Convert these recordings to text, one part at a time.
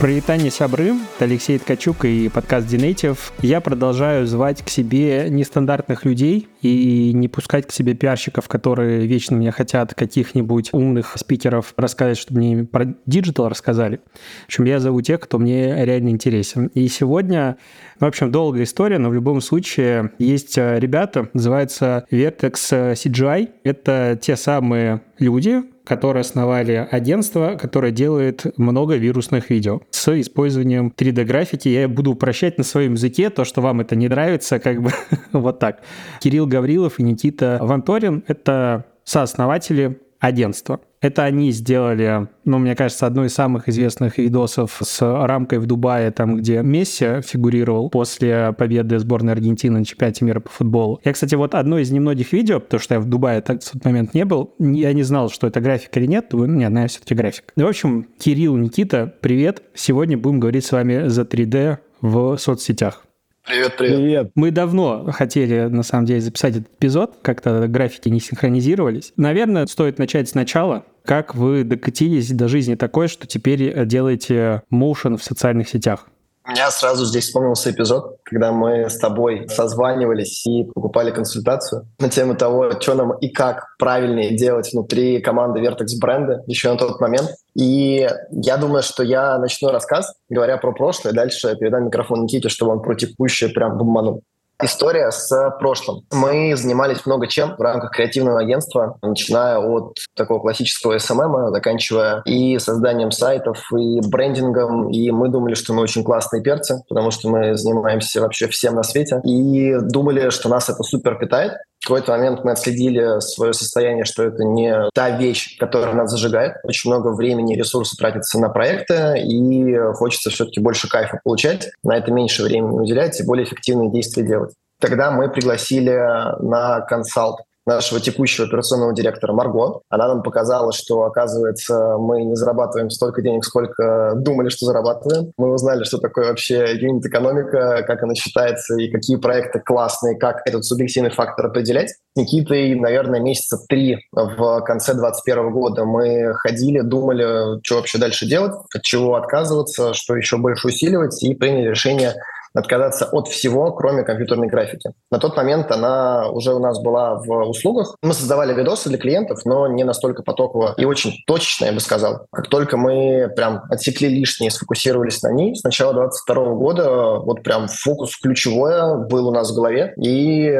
Прывітанне, сябры, это Алексей Ткачук и подкаст Dnative. Я продолжаю звать к себе нестандартных людей и не пускать к себе пиарщиков, которые вечно мне хотят каких-нибудь умных спикеров рассказать, чтобы мне про диджитал рассказали. В общем, я зову тех, кто мне реально интересен. И сегодня, в общем, долгая история, но в любом случае есть ребята, называется Vertex CGI. Это те самые люди, которые основали агентство, которое делает много вирусных видео с использованием 3D-графики. Я буду упрощать на своем языке то, что вам это не нравится, как бы вот так. Кирилл Гаврилов и Никита Ванторин — это сооснователи агентства. Это они сделали, ну, мне кажется, одно из самых известных видосов с рамкой в Дубае, там, где Месси фигурировал после победы сборной Аргентины на чемпионате мира по футболу. Я, кстати, вот одно из немногих видео, потому что я в Дубае так, в тот момент не был, я не знал, что это график или нет, думаю, нет, наверное, все-таки график. В общем, Кирилл, Никита, привет. Сегодня будем говорить с вами за 3D в соцсетях. Привет, привет. Привет. Мы давно хотели, на самом деле, записать этот эпизод, как-то графики не синхронизировались. Наверное, стоит начать сначала. Как вы докатились до жизни такой, что теперь делаете моушен в социальных сетях? У меня сразу здесь вспомнился эпизод, когда мы с тобой созванивались и покупали консультацию на тему того, что нам и как правильнее делать внутри команды Vertex бренда еще на тот момент. И я думаю, что я начну рассказ, говоря про прошлое, дальше передам микрофон Никите, чтобы он про текущее прям бомбанул. История с прошлым. Мы занимались много чем в рамках креативного агентства, начиная от такого классического SMM, заканчивая и созданием сайтов, и брендингом. И мы думали, что мы очень классные перцы, потому что мы занимаемся вообще всем на свете. И думали, что нас это супер питает. Какой-то момент мы отследили свое состояние, что это не та вещь, которая нас зажигает. Очень много времени и ресурсов тратится на проекты, и хочется все-таки больше кайфа получать. На это меньше времени уделять и более эффективные действия делать. Тогда мы пригласили на консалт нашего текущего операционного директора Марго. Она нам показала, что, оказывается, мы не зарабатываем столько денег, сколько думали, что зарабатываем. Мы узнали, что такое вообще юнит-экономика, как она считается и какие проекты классные, как этот субъективный фактор определять. Никитой, наверное, месяца три в конце 2021 года мы ходили, думали, что вообще дальше делать, от чего отказываться, что еще больше усиливать, и приняли решение отказаться от всего, кроме компьютерной графики. На тот момент она уже у нас была в услугах. Мы создавали видосы для клиентов, но не настолько потоково и очень точечно, я бы сказал. Как только мы прям отсекли лишнее сфокусировались на ней, с начала 22 года вот прям фокус ключевое был у нас в голове. И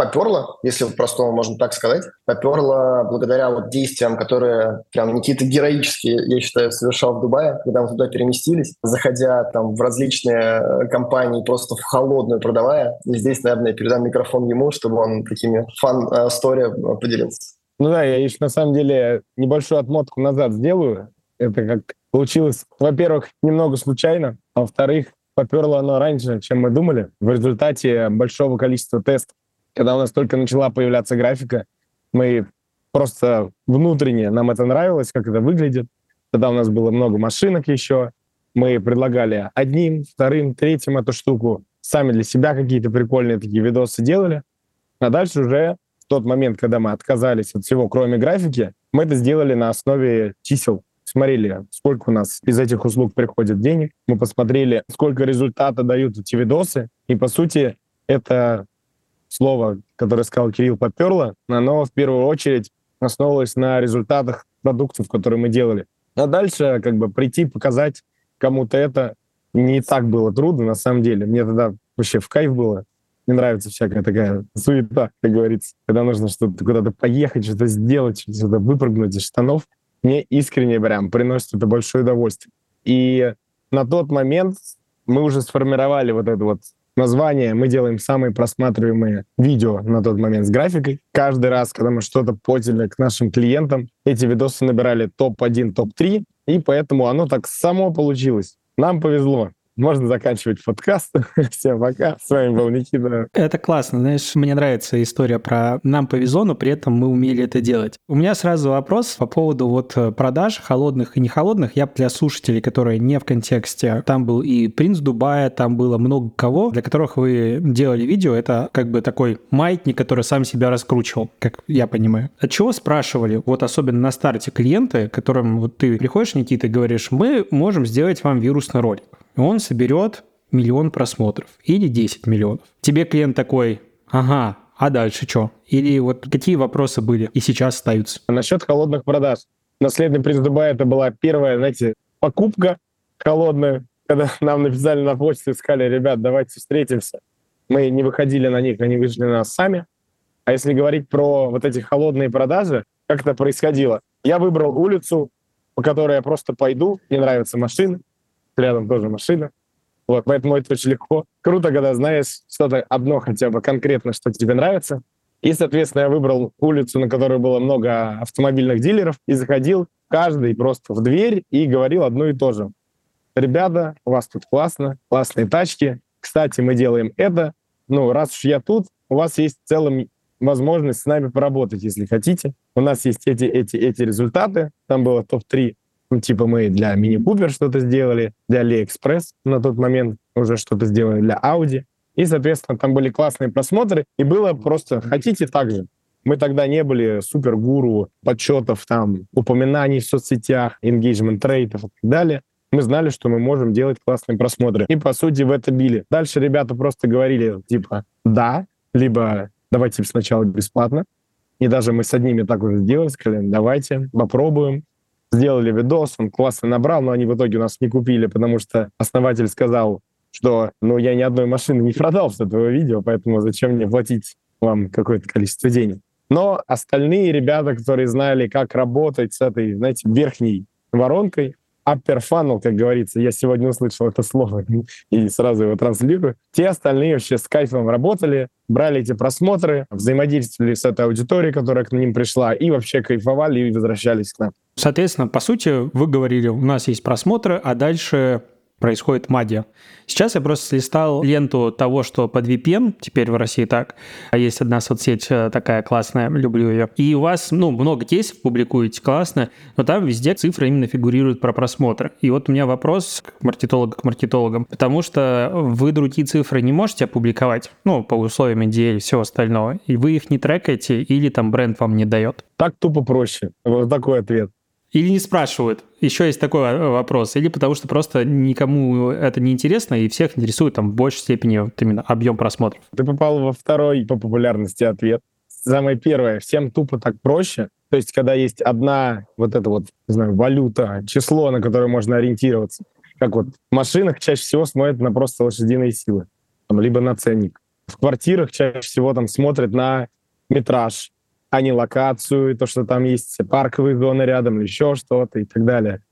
поперло, если простому можно так сказать, поперло благодаря вот действиям, которые прям Никита героически, я считаю, совершал в Дубае, когда мы туда переместились, заходя там в различные э, компании, просто в холодную продавая. И здесь, наверное, передам микрофон ему, чтобы он такими фан-стори э, поделился. Ну да, я еще на самом деле небольшую отмотку назад сделаю. Это как получилось, во-первых, немного случайно, а во-вторых, поперло оно раньше, чем мы думали. В результате большого количества тестов когда у нас только начала появляться графика, мы просто внутренне, нам это нравилось, как это выглядит. Тогда у нас было много машинок еще. Мы предлагали одним, вторым, третьим эту штуку. Сами для себя какие-то прикольные такие видосы делали. А дальше уже в тот момент, когда мы отказались от всего, кроме графики, мы это сделали на основе чисел. Смотрели, сколько у нас из этих услуг приходит денег. Мы посмотрели, сколько результата дают эти видосы. И, по сути, это слово, которое сказал Кирилл, поперло, оно в первую очередь основывалось на результатах продуктов, которые мы делали. А дальше как бы прийти, показать кому-то это не так было трудно, на самом деле. Мне тогда вообще в кайф было. Мне нравится всякая такая суета, как говорится, когда нужно что-то куда-то поехать, что-то сделать, что-то выпрыгнуть из штанов. Мне искренне прям приносит это большое удовольствие. И на тот момент мы уже сформировали вот эту вот название, мы делаем самые просматриваемые видео на тот момент с графикой. Каждый раз, когда мы что-то подняли к нашим клиентам, эти видосы набирали топ-1, топ-3, и поэтому оно так само получилось. Нам повезло. Можно заканчивать подкаст. Всем пока. С вами был Никита. Это классно. Знаешь, мне нравится история про нам повезло, но при этом мы умели это делать. У меня сразу вопрос по поводу вот э, продаж холодных и не холодных. Я для слушателей, которые не в контексте, там был и принц Дубая, там было много кого, для которых вы делали видео. Это как бы такой маятник, который сам себя раскручивал, как я понимаю. От чего спрашивали, вот особенно на старте клиенты, которым вот ты приходишь, Никита, и говоришь, мы можем сделать вам вирусный ролик он соберет миллион просмотров или 10 миллионов. Тебе клиент такой, ага, а дальше что? Или вот какие вопросы были и сейчас остаются? Насчет холодных продаж. Наследный приз Дубая это была первая, знаете, покупка холодная, когда нам написали на почту и сказали, ребят, давайте встретимся. Мы не выходили на них, они вышли на нас сами. А если говорить про вот эти холодные продажи, как это происходило? Я выбрал улицу, по которой я просто пойду, мне нравятся машины, рядом тоже машина. Вот, поэтому это очень легко. Круто, когда знаешь что-то одно хотя бы конкретно, что тебе нравится. И, соответственно, я выбрал улицу, на которой было много автомобильных дилеров, и заходил каждый просто в дверь и говорил одно и то же. Ребята, у вас тут классно, классные тачки. Кстати, мы делаем это. Ну, раз уж я тут, у вас есть в целом возможность с нами поработать, если хотите. У нас есть эти, эти, эти результаты. Там было топ-3 ну, типа мы для Mini Cooper что-то сделали, для AliExpress на тот момент уже что-то сделали, для Audi. И, соответственно, там были классные просмотры. И было просто «хотите так же?» Мы тогда не были супер-гуру подсчетов, там, упоминаний в соцсетях, engagement рейтов и так далее. Мы знали, что мы можем делать классные просмотры. И, по сути, в это били. Дальше ребята просто говорили, типа, да, либо давайте сначала бесплатно. И даже мы с одними так уже сделали, сказали, давайте, попробуем сделали видос, он классно набрал, но они в итоге у нас не купили, потому что основатель сказал, что ну я ни одной машины не продал с этого видео, поэтому зачем мне платить вам какое-то количество денег. Но остальные ребята, которые знали, как работать с этой, знаете, верхней воронкой, upper funnel, как говорится, я сегодня услышал это слово и сразу его транслирую. Те остальные вообще с кайфом работали, брали эти просмотры, взаимодействовали с этой аудиторией, которая к ним пришла, и вообще кайфовали и возвращались к нам. Соответственно, по сути, вы говорили, у нас есть просмотры, а дальше происходит магия. Сейчас я просто слистал ленту того, что под VPN, теперь в России так, а есть одна соцсеть э, такая классная, люблю ее. И у вас, ну, много кейсов публикуете, классно, но там везде цифры именно фигурируют про просмотры. И вот у меня вопрос к маркетологу, к маркетологам, потому что вы другие цифры не можете опубликовать, ну, по условиям NDA и всего остального, и вы их не трекаете, или там бренд вам не дает. Так тупо проще. Вот такой ответ. Или не спрашивают? Еще есть такой вопрос. Или потому что просто никому это не интересно, и всех интересует там в большей степени вот именно объем просмотров. Ты попал во второй по популярности ответ. Самое первое, всем тупо так проще. То есть, когда есть одна вот эта вот, не знаю, валюта, число, на которое можно ориентироваться. Как вот в машинах чаще всего смотрят на просто лошадиные силы, там, либо на ценник. В квартирах чаще всего там смотрят на метраж, а не локацию, то, что там есть парковые зоны рядом или еще что-то и так далее.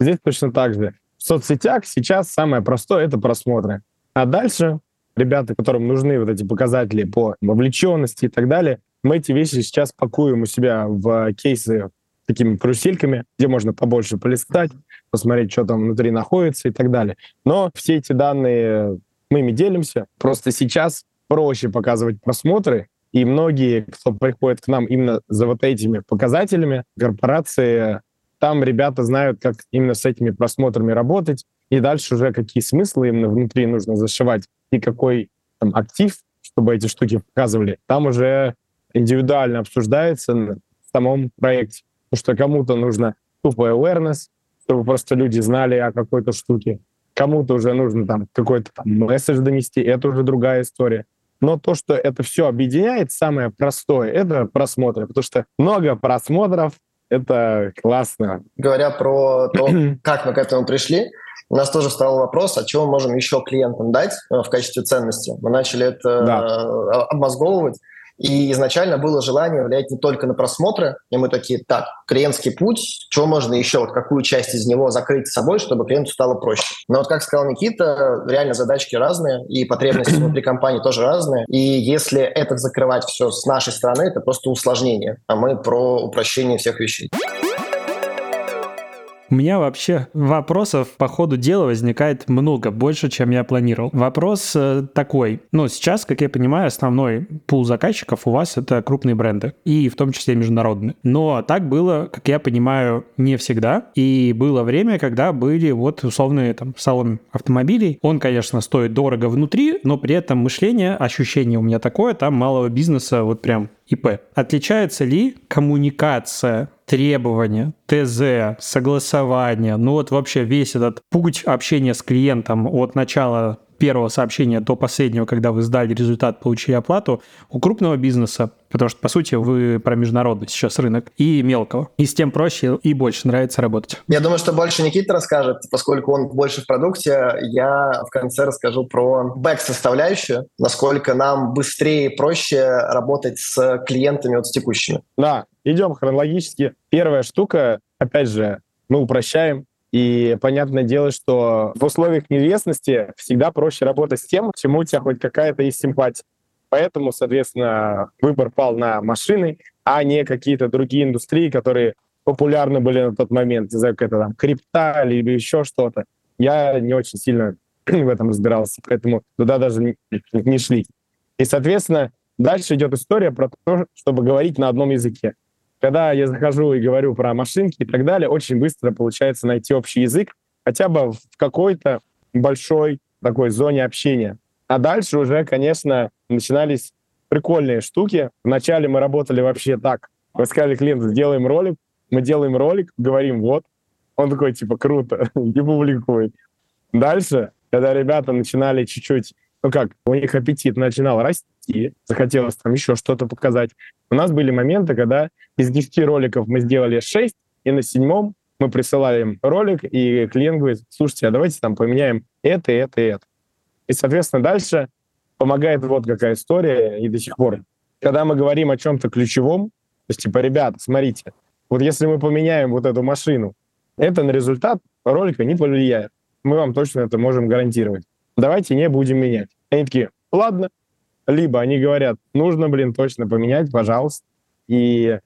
Здесь точно так же. В соцсетях сейчас самое простое — это просмотры. А дальше ребята, которым нужны вот эти показатели по вовлеченности и так далее, мы эти вещи сейчас пакуем у себя в кейсы такими карусельками, где можно побольше полистать, посмотреть, что там внутри находится и так далее. Но все эти данные мы ими делимся. Просто сейчас проще показывать просмотры, и многие, кто приходит к нам именно за вот этими показателями, корпорации, там ребята знают, как именно с этими просмотрами работать, и дальше уже какие смыслы именно внутри нужно зашивать, и какой там актив, чтобы эти штуки показывали, там уже индивидуально обсуждается в самом проекте. Потому что кому-то нужно тупо awareness, чтобы просто люди знали о какой-то штуке. Кому-то уже нужно там какой-то там месседж донести, это уже другая история. Но то, что это все объединяет, самое простое, это просмотры. Потому что много просмотров, это классно. Говоря про то, как мы к этому пришли, у нас тоже встал вопрос, а чего мы можем еще клиентам дать э, в качестве ценности. Мы начали это да. Э, обмозговывать. И изначально было желание влиять не только на просмотры, и мы такие, так, клиентский путь, что можно еще, вот какую часть из него закрыть собой, чтобы клиенту стало проще. Но вот как сказал Никита, реально задачки разные, и потребности внутри компании тоже разные. И если это закрывать все с нашей стороны, это просто усложнение, а мы про упрощение всех вещей. У меня вообще вопросов по ходу дела возникает много, больше, чем я планировал. Вопрос э, такой. Ну, сейчас, как я понимаю, основной пул заказчиков у вас это крупные бренды, и в том числе международные. Но так было, как я понимаю, не всегда. И было время, когда были вот условные там салон автомобилей. Он, конечно, стоит дорого внутри, но при этом мышление, ощущение у меня такое, там малого бизнеса вот прям ИП. Отличается ли коммуникация, требования, ТЗ, согласование, ну вот вообще весь этот путь общения с клиентом от начала первого сообщения до последнего, когда вы сдали результат, получили оплату, у крупного бизнеса, потому что, по сути, вы про международный сейчас рынок, и мелкого. И с тем проще и больше нравится работать. Я думаю, что больше Никита расскажет, поскольку он больше в продукте. Я в конце расскажу про бэк-составляющую, насколько нам быстрее и проще работать с клиентами вот с текущими. Да, идем хронологически. Первая штука, опять же, мы упрощаем, и понятное дело, что в условиях неизвестности всегда проще работать с тем, к чему у тебя хоть какая-то есть симпатия. Поэтому, соответственно, выбор пал на машины, а не какие-то другие индустрии, которые популярны были на тот момент, не знаю, какая-то там крипта или еще что-то. Я не очень сильно в этом разбирался, поэтому туда даже не, не шли. И, соответственно, дальше идет история про то, чтобы говорить на одном языке. Когда я захожу и говорю про машинки и так далее, очень быстро получается найти общий язык, хотя бы в какой-то большой такой зоне общения. А дальше уже, конечно, начинались прикольные штуки. Вначале мы работали вообще так. Мы сказали клиенту, сделаем ролик, мы делаем ролик, говорим, вот. Он такой, типа, круто, и публикует. Дальше, когда ребята начинали чуть-чуть ну как, у них аппетит начинал расти, захотелось там еще что-то показать. У нас были моменты, когда из 10 роликов мы сделали 6, и на седьмом мы присылали им ролик, и клиент говорит, слушайте, а давайте там поменяем это, это и это. И, соответственно, дальше помогает вот какая история, и до сих пор. Когда мы говорим о чем-то ключевом, то есть, типа, ребята, смотрите, вот если мы поменяем вот эту машину, это на результат ролика не повлияет. Мы вам точно это можем гарантировать давайте не будем менять. Они такие, ладно. Либо они говорят, нужно, блин, точно поменять, пожалуйста. И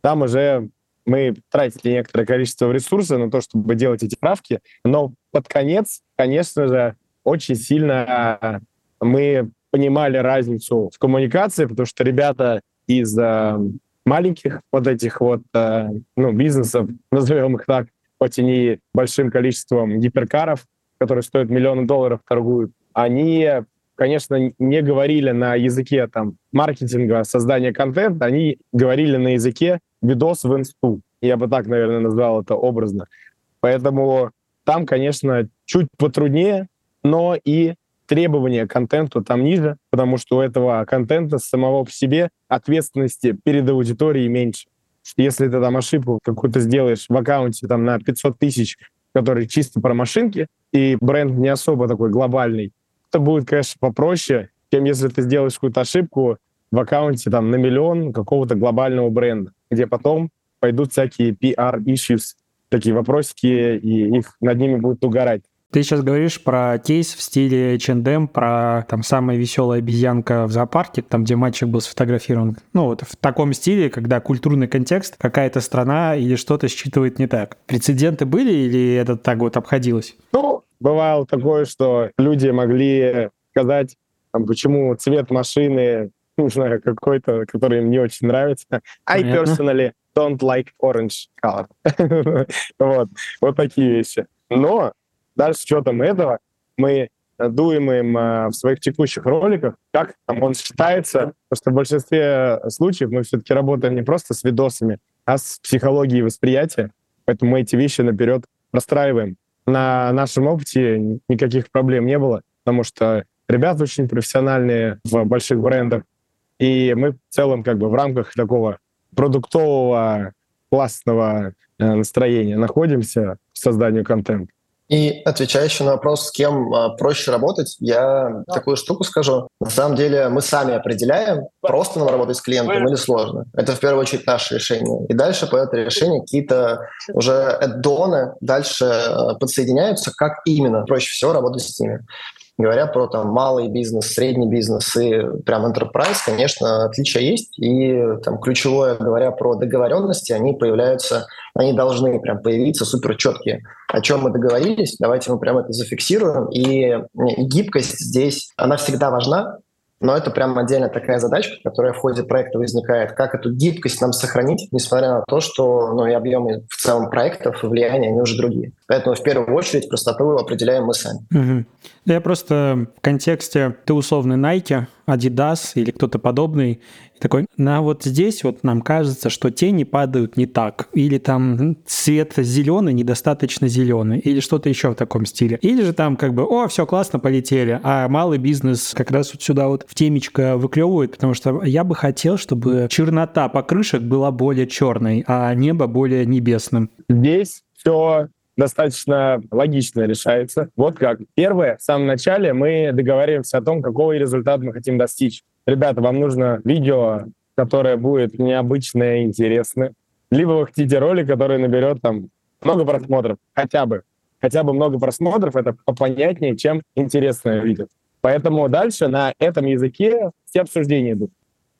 там уже мы тратили некоторое количество ресурсов на то, чтобы делать эти правки, но под конец, конечно же, очень сильно мы понимали разницу в коммуникации, потому что ребята из э, маленьких вот этих вот э, ну, бизнесов, назовем их так, хоть и не большим количеством гиперкаров, которые стоят миллионы долларов, торгуют, они, конечно, не говорили на языке там маркетинга, создания контента, они говорили на языке видос в инсту. Я бы так, наверное, назвал это образно. Поэтому там, конечно, чуть потруднее, но и требования к контенту там ниже, потому что у этого контента самого по себе ответственности перед аудиторией меньше. Если ты там ошибку какую-то сделаешь в аккаунте там на 500 тысяч, который чисто про машинки, и бренд не особо такой глобальный, это будет, конечно, попроще, чем если ты сделаешь какую-то ошибку в аккаунте там на миллион какого-то глобального бренда, где потом пойдут всякие PR-issues, такие вопросики, и их над ними будут угорать. Ты сейчас говоришь про кейс в стиле H&M, про там самая веселая обезьянка в зоопарке, там, где мальчик был сфотографирован. Ну, вот в таком стиле, когда культурный контекст, какая-то страна или что-то считывает не так. Прецеденты были или это так вот обходилось? Ну, бывало такое, что люди могли сказать, там, почему цвет машины, не знаю, какой-то, который им не очень нравится. I personally don't like orange color. вот, вот такие вещи. Но Дальше, с учетом этого, мы дуем им э, в своих текущих роликах, как там он считается, потому что в большинстве случаев мы все-таки работаем не просто с видосами, а с психологией восприятия, поэтому мы эти вещи наперед простраиваем. На нашем опыте никаких проблем не было, потому что ребята очень профессиональные в больших брендах, и мы в целом как бы в рамках такого продуктового классного э, настроения находимся в созданию контента. И отвечая еще на вопрос, с кем а, проще работать, я да. такую штуку скажу. На самом деле мы сами определяем, просто нам работать с клиентом или сложно. Это в первую очередь наше решение. И дальше по это решение какие-то уже аддоны дальше а, подсоединяются, как именно проще всего работать с ними. Говоря про там малый бизнес, средний бизнес и прям enterprise, конечно, отличия есть. И там ключевое, говоря про договоренности, они появляются, они должны прям появиться супер четкие. О чем мы договорились, давайте мы прям это зафиксируем. И гибкость здесь, она всегда важна, но это прям отдельная такая задачка, которая в ходе проекта возникает. Как эту гибкость нам сохранить, несмотря на то, что ну, и объемы в целом проектов и влияние, они уже другие. Поэтому в первую очередь простоту определяем мы сами. Угу. Я просто в контексте, ты условный Nike, Adidas или кто-то подобный, такой, на вот здесь вот нам кажется, что тени падают не так, или там цвет зеленый недостаточно зеленый, или что-то еще в таком стиле. Или же там как бы, о, все классно, полетели, а малый бизнес как раз вот сюда вот в темечко выклевывает, потому что я бы хотел, чтобы чернота покрышек была более черной, а небо более небесным. Здесь все достаточно логично решается. Вот как. Первое, в самом начале мы договариваемся о том, какого результата мы хотим достичь. Ребята, вам нужно видео, которое будет необычное и интересное. Либо вы хотите ролик, который наберет там много просмотров, хотя бы. Хотя бы много просмотров, это попонятнее, чем интересное видео. Поэтому дальше на этом языке все обсуждения идут.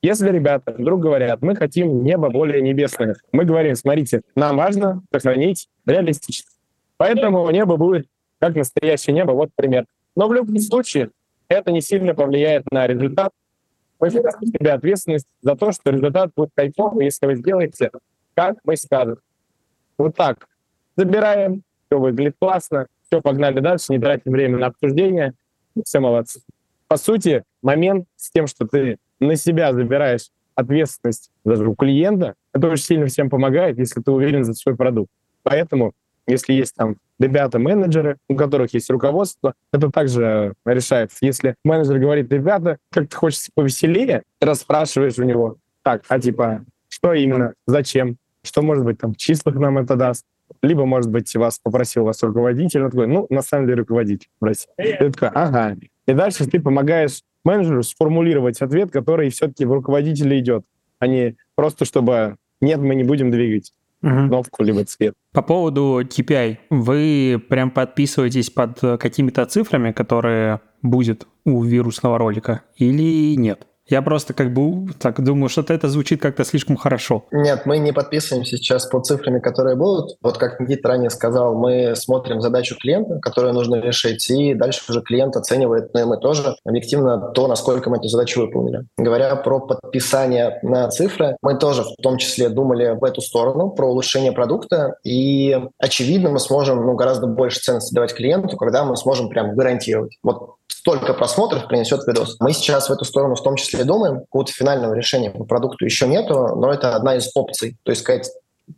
Если ребята вдруг говорят, мы хотим небо более небесное, мы говорим, смотрите, нам важно сохранить реалистичность. Поэтому небо будет как настоящее небо, вот пример. Но в любом случае это не сильно повлияет на результат. Вы берете себе ответственность за то, что результат будет кайфовый, если вы сделаете, как мы скажем. Вот так. Забираем, все выглядит классно, все, погнали дальше, не тратим время на обсуждение, все молодцы. По сути, момент с тем, что ты на себя забираешь ответственность даже у клиента, это очень сильно всем помогает, если ты уверен за свой продукт. Поэтому если есть там ребята-менеджеры, у которых есть руководство, это также решается. Если менеджер говорит, ребята, как-то хочется повеселее, ты расспрашиваешь у него, так, а типа, что именно, зачем, что, может быть, там, в числах нам это даст, либо, может быть, вас попросил вас руководитель, он такой, ну, на самом деле, руководитель просил. Ты такой, ага. И дальше ты помогаешь менеджеру сформулировать ответ, который все-таки в руководителя идет, а не просто, чтобы нет, мы не будем двигать угу. кнопку либо цвет. По поводу KPI, вы прям подписываетесь под какими-то цифрами, которые будет у вирусного ролика или нет? Я просто как бы так думаю, что это звучит как-то слишком хорошо. Нет, мы не подписываемся сейчас по цифрами, которые будут. Вот как Никита ранее сказал, мы смотрим задачу клиента, которую нужно решить, и дальше уже клиент оценивает, ну и мы тоже, объективно то, насколько мы эту задачу выполнили. Говоря про подписание на цифры, мы тоже в том числе думали в эту сторону, про улучшение продукта, и очевидно мы сможем ну, гораздо больше ценности давать клиенту, когда мы сможем прям гарантировать. Вот столько просмотров принесет видос. Мы сейчас в эту сторону в том числе думаем. Какого-то финального решения по продукту еще нету, но это одна из опций. То есть сказать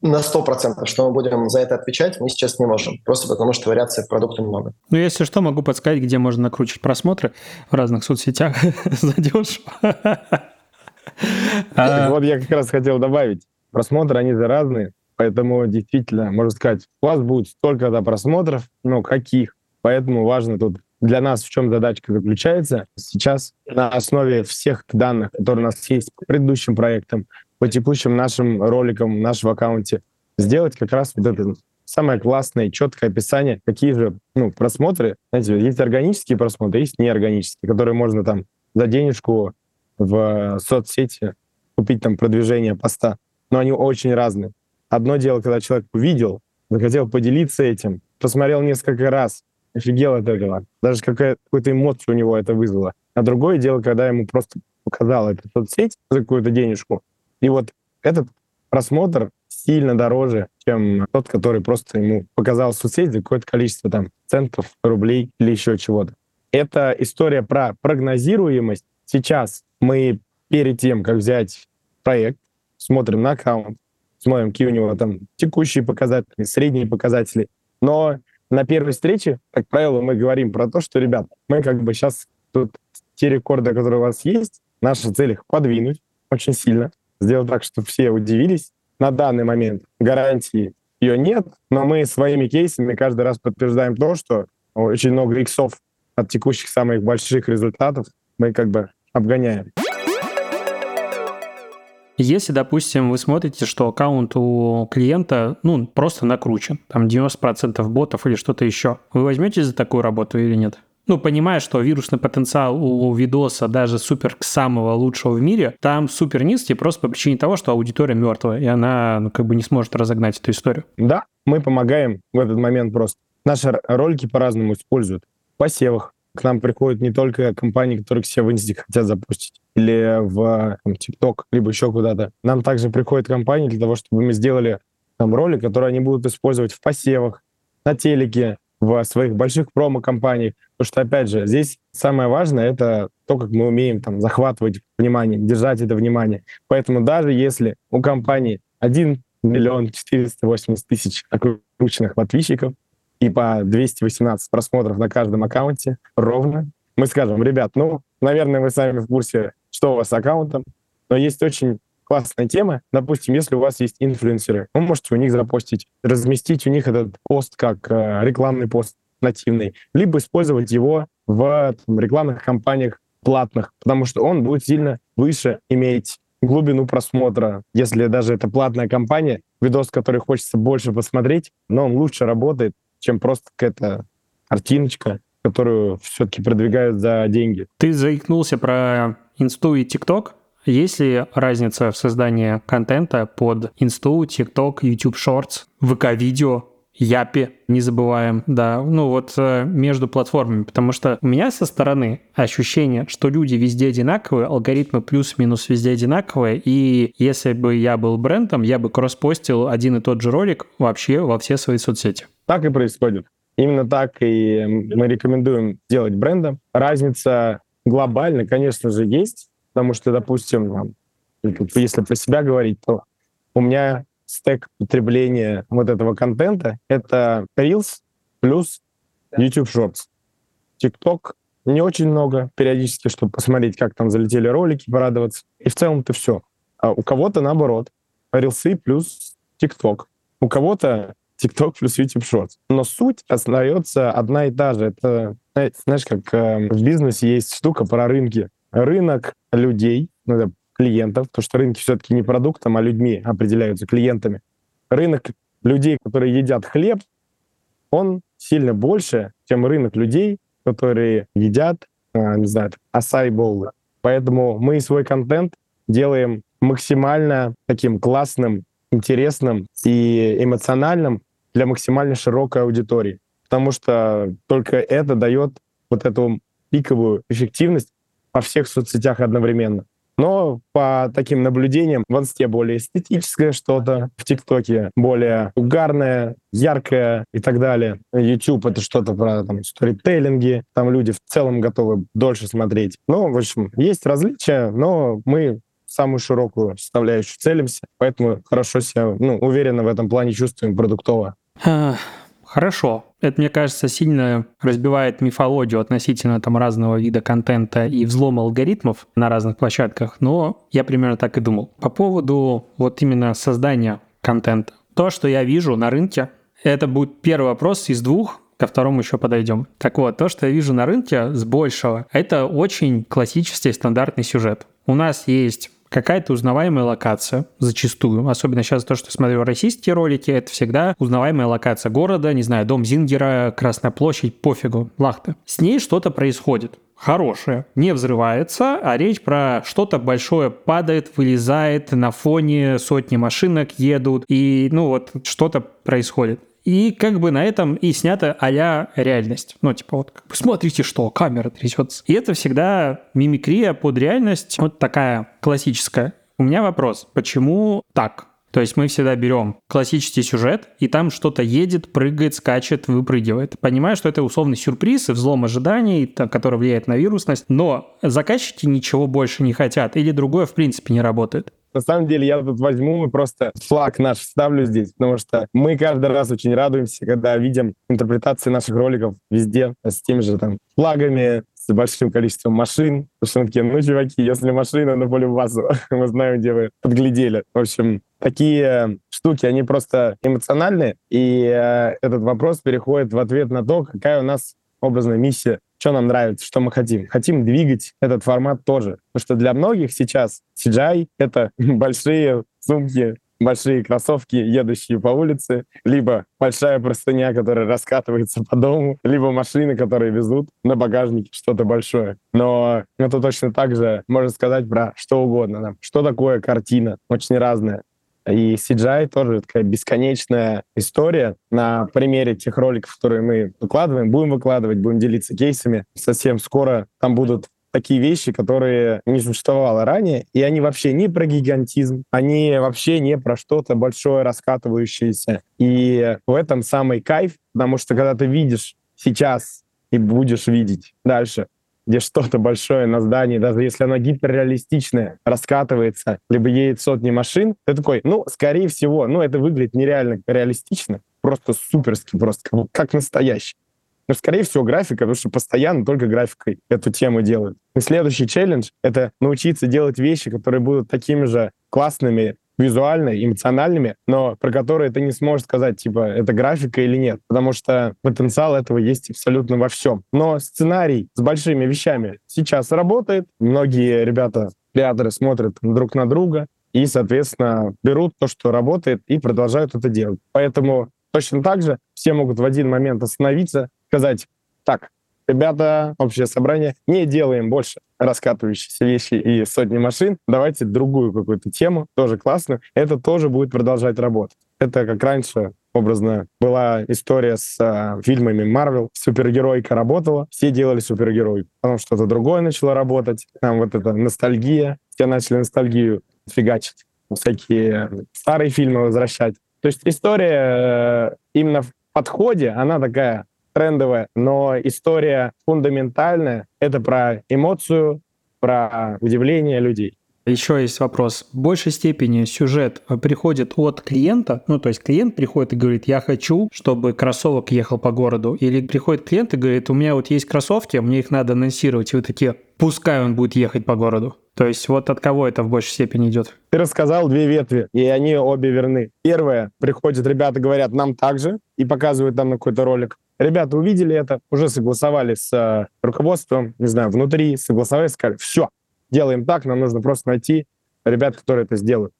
на 100%, что мы будем за это отвечать, мы сейчас не можем. Просто потому, что вариаций в продукте много. Ну, если что, могу подсказать, где можно накручивать просмотры в разных соцсетях задешево. Вот я как раз хотел добавить. Просмотры, они же разные. Поэтому действительно, можно сказать, у вас будет столько-то просмотров, но каких? Поэтому важно тут для нас в чем задачка заключается? Сейчас на основе всех данных, которые у нас есть по предыдущим проектам, по текущим нашим роликам в нашем аккаунте, сделать как раз вот это самое классное, четкое описание, какие же ну, просмотры. Знаете, есть органические просмотры, есть неорганические, которые можно там за денежку в соцсети купить там продвижение поста. Но они очень разные. Одно дело, когда человек увидел, захотел поделиться этим, посмотрел несколько раз, офигел от этого. Даже какая-то эмоцию у него это вызвало. А другое дело, когда ему просто показал эту соцсеть за какую-то денежку. И вот этот просмотр сильно дороже, чем тот, который просто ему показал соцсеть за какое-то количество там центов, рублей или еще чего-то. Это история про прогнозируемость. Сейчас мы перед тем, как взять проект, смотрим на аккаунт, смотрим, какие у него там текущие показатели, средние показатели. Но на первой встрече, как правило, мы говорим про то, что, ребят, мы как бы сейчас тут те рекорды, которые у вас есть, наша цель их подвинуть очень сильно, сделать так, чтобы все удивились. На данный момент гарантии ее нет, но мы своими кейсами каждый раз подтверждаем то, что очень много иксов от текущих самых больших результатов мы как бы обгоняем. Если, допустим, вы смотрите, что аккаунт у клиента, ну, просто накручен, там 90% ботов или что-то еще, вы возьмете за такую работу или нет? ну, понимая, что вирусный потенциал у видоса даже супер самого лучшего в мире, там супер низкий просто по причине того, что аудитория мертвая, и она ну, как бы не сможет разогнать эту историю. Да, мы помогаем в этот момент просто. Наши ролики по-разному используют. В посевах. К нам приходят не только компании, которые все в инсте хотят запустить, или в TikTok, либо еще куда-то. Нам также приходят компании для того, чтобы мы сделали там ролик, который они будут использовать в посевах, на телеке, в своих больших промо-компаниях. Потому что, опять же, здесь самое важное — это то, как мы умеем там захватывать внимание, держать это внимание. Поэтому даже если у компании 1 миллион 480 тысяч окрученных подписчиков и по 218 просмотров на каждом аккаунте ровно, мы скажем, ребят, ну, наверное, вы сами в курсе, что у вас с аккаунтом, но есть очень классная тема. Допустим, если у вас есть инфлюенсеры, вы можете у них запостить, разместить у них этот пост как э, рекламный пост нативный, либо использовать его в там, рекламных кампаниях платных, потому что он будет сильно выше иметь глубину просмотра. Если даже это платная кампания, видос, который хочется больше посмотреть, но он лучше работает, чем просто какая-то картиночка, которую все-таки продвигают за деньги. Ты заикнулся про Инсту и ТикТок. Есть ли разница в создании контента под Инсту, ТикТок, YouTube Shorts, ВК-видео, Япи, не забываем, да, ну вот э, между платформами, потому что у меня со стороны ощущение, что люди везде одинаковые, алгоритмы плюс-минус везде одинаковые, и если бы я был брендом, я бы кросспостил один и тот же ролик вообще во все свои соцсети. Так и происходит. Именно так и мы рекомендуем делать брендом. Разница глобально, конечно же, есть, Потому что, допустим, если про себя говорить, то у меня стек потребления вот этого контента — это Reels плюс YouTube Shorts. TikTok не очень много периодически, чтобы посмотреть, как там залетели ролики, порадоваться. И в целом-то все. А у кого-то наоборот. Reels плюс TikTok. У кого-то TikTok плюс YouTube Shorts. Но суть остается одна и та же. Это, знаешь, как э, в бизнесе есть штука про рынки рынок людей, ну, клиентов, потому что рынки все-таки не продуктом, а людьми определяются, клиентами. Рынок людей, которые едят хлеб, он сильно больше, чем рынок людей, которые едят, а, не знаю, асай боллы. Поэтому мы свой контент делаем максимально таким классным, интересным и эмоциональным для максимально широкой аудитории. Потому что только это дает вот эту пиковую эффективность, во всех соцсетях одновременно. Но по таким наблюдениям в инсте более эстетическое что-то, в ТикТоке более угарное, яркое и так далее. YouTube — это что-то про там, сторителлинги, там люди в целом готовы дольше смотреть. Ну, в общем, есть различия, но мы самую широкую составляющую целимся, поэтому хорошо себя, ну, уверенно в этом плане чувствуем продуктово. Хорошо. Это, мне кажется, сильно разбивает мифологию относительно там разного вида контента и взлома алгоритмов на разных площадках, но я примерно так и думал. По поводу вот именно создания контента. То, что я вижу на рынке, это будет первый вопрос из двух, ко второму еще подойдем. Так вот, то, что я вижу на рынке с большего, это очень классический стандартный сюжет. У нас есть какая-то узнаваемая локация, зачастую. Особенно сейчас то, что смотрю российские ролики, это всегда узнаваемая локация города, не знаю, дом Зингера, Красная площадь, пофигу, лахты. С ней что-то происходит хорошее, не взрывается, а речь про что-то большое падает, вылезает, на фоне сотни машинок едут, и ну вот что-то происходит. И как бы на этом и снята а реальность. Ну, типа вот, как смотрите, что камера трясется. И это всегда мимикрия под реальность, вот такая классическая. У меня вопрос, почему так? То есть мы всегда берем классический сюжет, и там что-то едет, прыгает, скачет, выпрыгивает. Понимаю, что это условный сюрприз и взлом ожиданий, который влияет на вирусность, но заказчики ничего больше не хотят, или другое в принципе не работает. На самом деле я тут возьму и просто флаг наш вставлю здесь, потому что мы каждый раз очень радуемся, когда видим интерпретации наших роликов везде с теми же там флагами, с большим количеством машин. Потому что мы такие, ну, чуваки, если машина на поле базу, мы знаем, где вы подглядели. В общем, такие штуки, они просто эмоциональные, и э, этот вопрос переходит в ответ на то, какая у нас образная миссия что нам нравится, что мы хотим. Хотим двигать этот формат тоже. Потому что для многих сейчас CGI — это большие сумки большие кроссовки, едущие по улице, либо большая простыня, которая раскатывается по дому, либо машины, которые везут на багажнике что-то большое. Но это точно так же можно сказать про что угодно. Что такое картина? Очень разная. И CGI тоже такая бесконечная история. На примере тех роликов, которые мы выкладываем, будем выкладывать, будем делиться кейсами. Совсем скоро там будут такие вещи, которые не существовало ранее, и они вообще не про гигантизм, они вообще не про что-то большое, раскатывающееся. И в этом самый кайф, потому что когда ты видишь сейчас и будешь видеть дальше, где что-то большое на здании, даже если оно гиперреалистичное, раскатывается, либо едет сотни машин, ты такой, ну, скорее всего, ну, это выглядит нереально реалистично, просто суперски, просто как, настоящий. Но, скорее всего, графика, потому что постоянно только графикой эту тему делают. И следующий челлендж — это научиться делать вещи, которые будут такими же классными, визуально, эмоциональными, но про которые ты не сможешь сказать, типа, это графика или нет, потому что потенциал этого есть абсолютно во всем. Но сценарий с большими вещами сейчас работает. Многие ребята, креаторы смотрят друг на друга и, соответственно, берут то, что работает, и продолжают это делать. Поэтому точно так же все могут в один момент остановиться, сказать, так, ребята, общее собрание, не делаем больше раскатывающиеся вещи и сотни машин, давайте другую какую-то тему, тоже классно, это тоже будет продолжать работать. Это как раньше образно была история с э, фильмами Марвел. Супергеройка работала, все делали супергерой. Потом что-то другое начало работать. Там вот эта ностальгия. Все начали ностальгию фигачить. Всякие старые фильмы возвращать. То есть история э, именно в подходе, она такая трендовая, но история фундаментальная. Это про эмоцию, про удивление людей. Еще есть вопрос. В большей степени сюжет приходит от клиента, ну, то есть клиент приходит и говорит, я хочу, чтобы кроссовок ехал по городу, или приходит клиент и говорит, у меня вот есть кроссовки, мне их надо анонсировать, и вы такие, пускай он будет ехать по городу. То есть вот от кого это в большей степени идет? Ты рассказал две ветви, и они обе верны. Первое, приходят ребята, говорят, нам так же, и показывают нам на какой-то ролик. Ребята увидели это, уже согласовали с э, руководством, не знаю, внутри, согласовали, сказали, все, делаем так, нам нужно просто найти ребят, которые это сделают.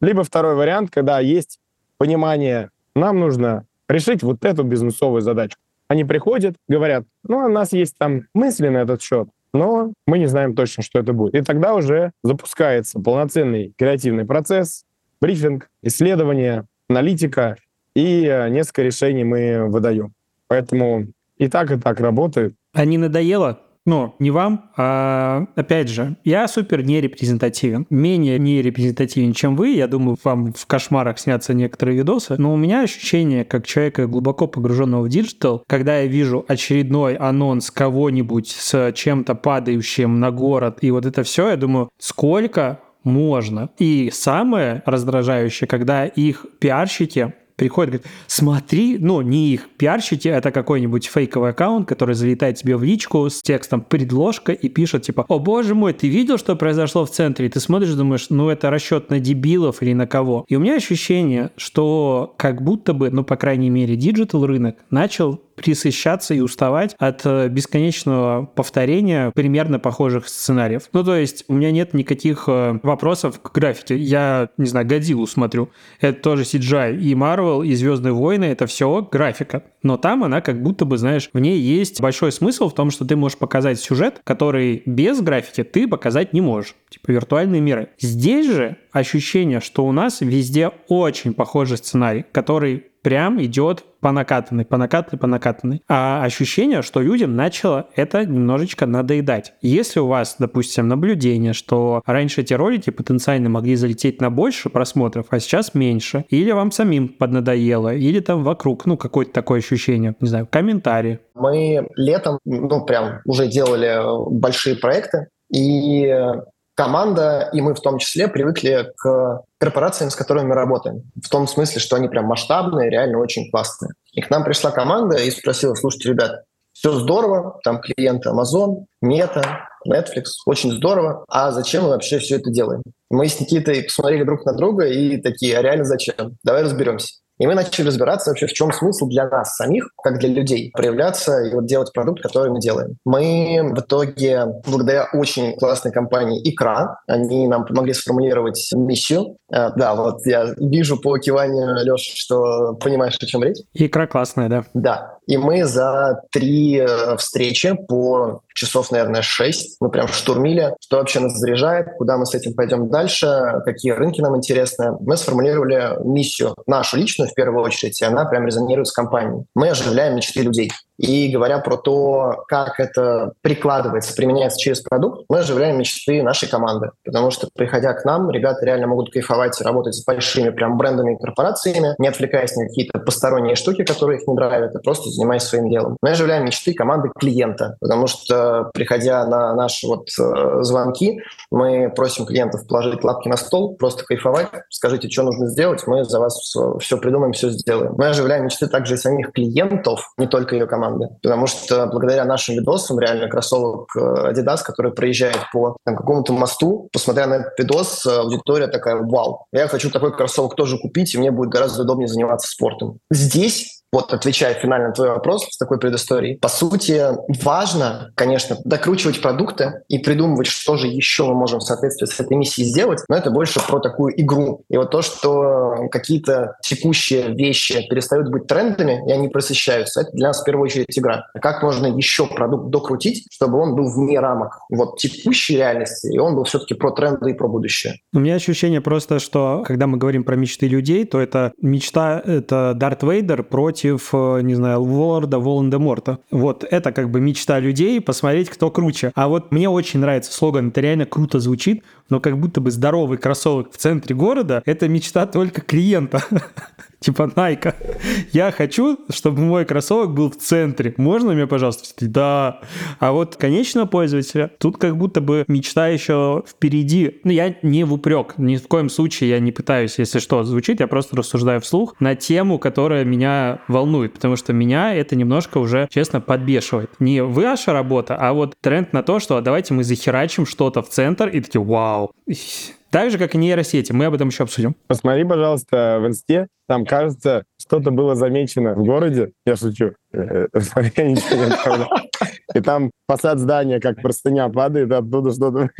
Либо второй вариант, когда есть понимание, нам нужно решить вот эту бизнесовую задачу. Они приходят, говорят, ну, у нас есть там мысли на этот счет, но мы не знаем точно, что это будет. И тогда уже запускается полноценный креативный процесс, брифинг, исследование, аналитика, и э, несколько решений мы выдаем. Поэтому и так, и так работает. А не надоело? Но не вам, а опять же, я супер нерепрезентативен. Менее нерепрезентативен, чем вы. Я думаю, вам в кошмарах снятся некоторые видосы. Но у меня ощущение, как человека глубоко погруженного в диджитал, когда я вижу очередной анонс кого-нибудь с чем-то падающим на город, и вот это все, я думаю, сколько можно. И самое раздражающее, когда их пиарщики приходит, говорит, смотри, ну, не их пиарщики, это какой-нибудь фейковый аккаунт, который залетает тебе в личку с текстом предложка и пишет, типа, о боже мой, ты видел, что произошло в центре? И ты смотришь, думаешь, ну, это расчет на дебилов или на кого? И у меня ощущение, что как будто бы, ну, по крайней мере, диджитал рынок начал присыщаться и уставать от э, бесконечного повторения примерно похожих сценариев. Ну, то есть у меня нет никаких э, вопросов к графике. Я, не знаю, Годзиллу смотрю. Это тоже CGI. И Marvel, и Звездные войны — это все графика. Но там она как будто бы, знаешь, в ней есть большой смысл в том, что ты можешь показать сюжет, который без графики ты показать не можешь. Типа виртуальные миры. Здесь же ощущение, что у нас везде очень похожий сценарий, который прям идет по накатанной, по накатанной, по накатанной. А ощущение, что людям начало это немножечко надоедать. Если у вас, допустим, наблюдение, что раньше эти ролики потенциально могли залететь на больше просмотров, а сейчас меньше, или вам самим поднадоело, или там вокруг, ну, какое-то такое ощущение, не знаю, комментарии. Мы летом, ну, прям уже делали большие проекты, и команда, и мы в том числе, привыкли к корпорациям, с которыми мы работаем. В том смысле, что они прям масштабные, реально очень классные. И к нам пришла команда и спросила, слушайте, ребят, все здорово, там клиенты Amazon, Meta, Netflix, очень здорово, а зачем мы вообще все это делаем? Мы с Никитой посмотрели друг на друга и такие, а реально зачем? Давай разберемся. И мы начали разбираться вообще, в чем смысл для нас самих, как для людей, проявляться и вот делать продукт, который мы делаем. Мы в итоге, благодаря очень классной компании «Икра», они нам помогли сформулировать миссию. А, да, вот я вижу по киванию, Леша, что понимаешь, о чем речь. «Икра» классная, да. Да. И мы за три э, встречи по часов, наверное, шесть мы прям штурмили, что вообще нас заряжает, куда мы с этим пойдем дальше, какие рынки нам интересны. Мы сформулировали миссию нашу личную в первую очередь, и она прям резонирует с компанией. Мы оживляем мечты людей. И говоря про то, как это прикладывается, применяется через продукт, мы оживляем мечты нашей команды. Потому что, приходя к нам, ребята реально могут кайфовать и работать с большими прям брендами и корпорациями, не отвлекаясь на какие-то посторонние штуки, которые их не драйвят, а просто занимаясь своим делом. Мы оживляем мечты команды клиента, потому что, приходя на наши вот э, звонки, мы просим клиентов положить лапки на стол, просто кайфовать, скажите, что нужно сделать, мы за вас все, все придумаем, все сделаем. Мы оживляем мечты также и самих клиентов, не только ее команды. Потому что благодаря нашим видосам, реально, кроссовок э, Adidas, который проезжает по там, какому-то мосту, посмотря на этот видос, э, аудитория такая, вау, я хочу такой кроссовок тоже купить, и мне будет гораздо удобнее заниматься спортом. Здесь вот отвечая финально на твой вопрос с такой предысторией, по сути, важно, конечно, докручивать продукты и придумывать, что же еще мы можем в соответствии с этой миссией сделать, но это больше про такую игру. И вот то, что какие-то текущие вещи перестают быть трендами, и они просыщаются, это для нас в первую очередь игра. Как можно еще продукт докрутить, чтобы он был вне рамок вот текущей реальности, и он был все-таки про тренды и про будущее? У меня ощущение просто, что когда мы говорим про мечты людей, то это мечта, это Дарт Вейдер против против, э, не знаю, Лорда Волан-де-Морта. Вот это как бы мечта людей, посмотреть, кто круче. А вот мне очень нравится слоган, это реально круто звучит, но как будто бы здоровый кроссовок в центре города — это мечта только клиента. типа Найка. Я хочу, чтобы мой кроссовок был в центре. Можно мне, пожалуйста? Да. А вот конечного пользователя, тут как будто бы мечта еще впереди. Ну, я не в упрек. Ни в коем случае я не пытаюсь, если что, звучит. Я просто рассуждаю вслух на тему, которая меня волнует. Потому что меня это немножко уже, честно, подбешивает. Не ваша работа, а вот тренд на то, что давайте мы захерачим что-то в центр и такие, вау. Так же, как и нейросети. Мы об этом еще обсудим. Посмотри, пожалуйста, в инсте. Там, кажется, что-то было замечено в городе. Я шучу. Э, отправляю. И там фасад здания, как простыня падает, оттуда что-то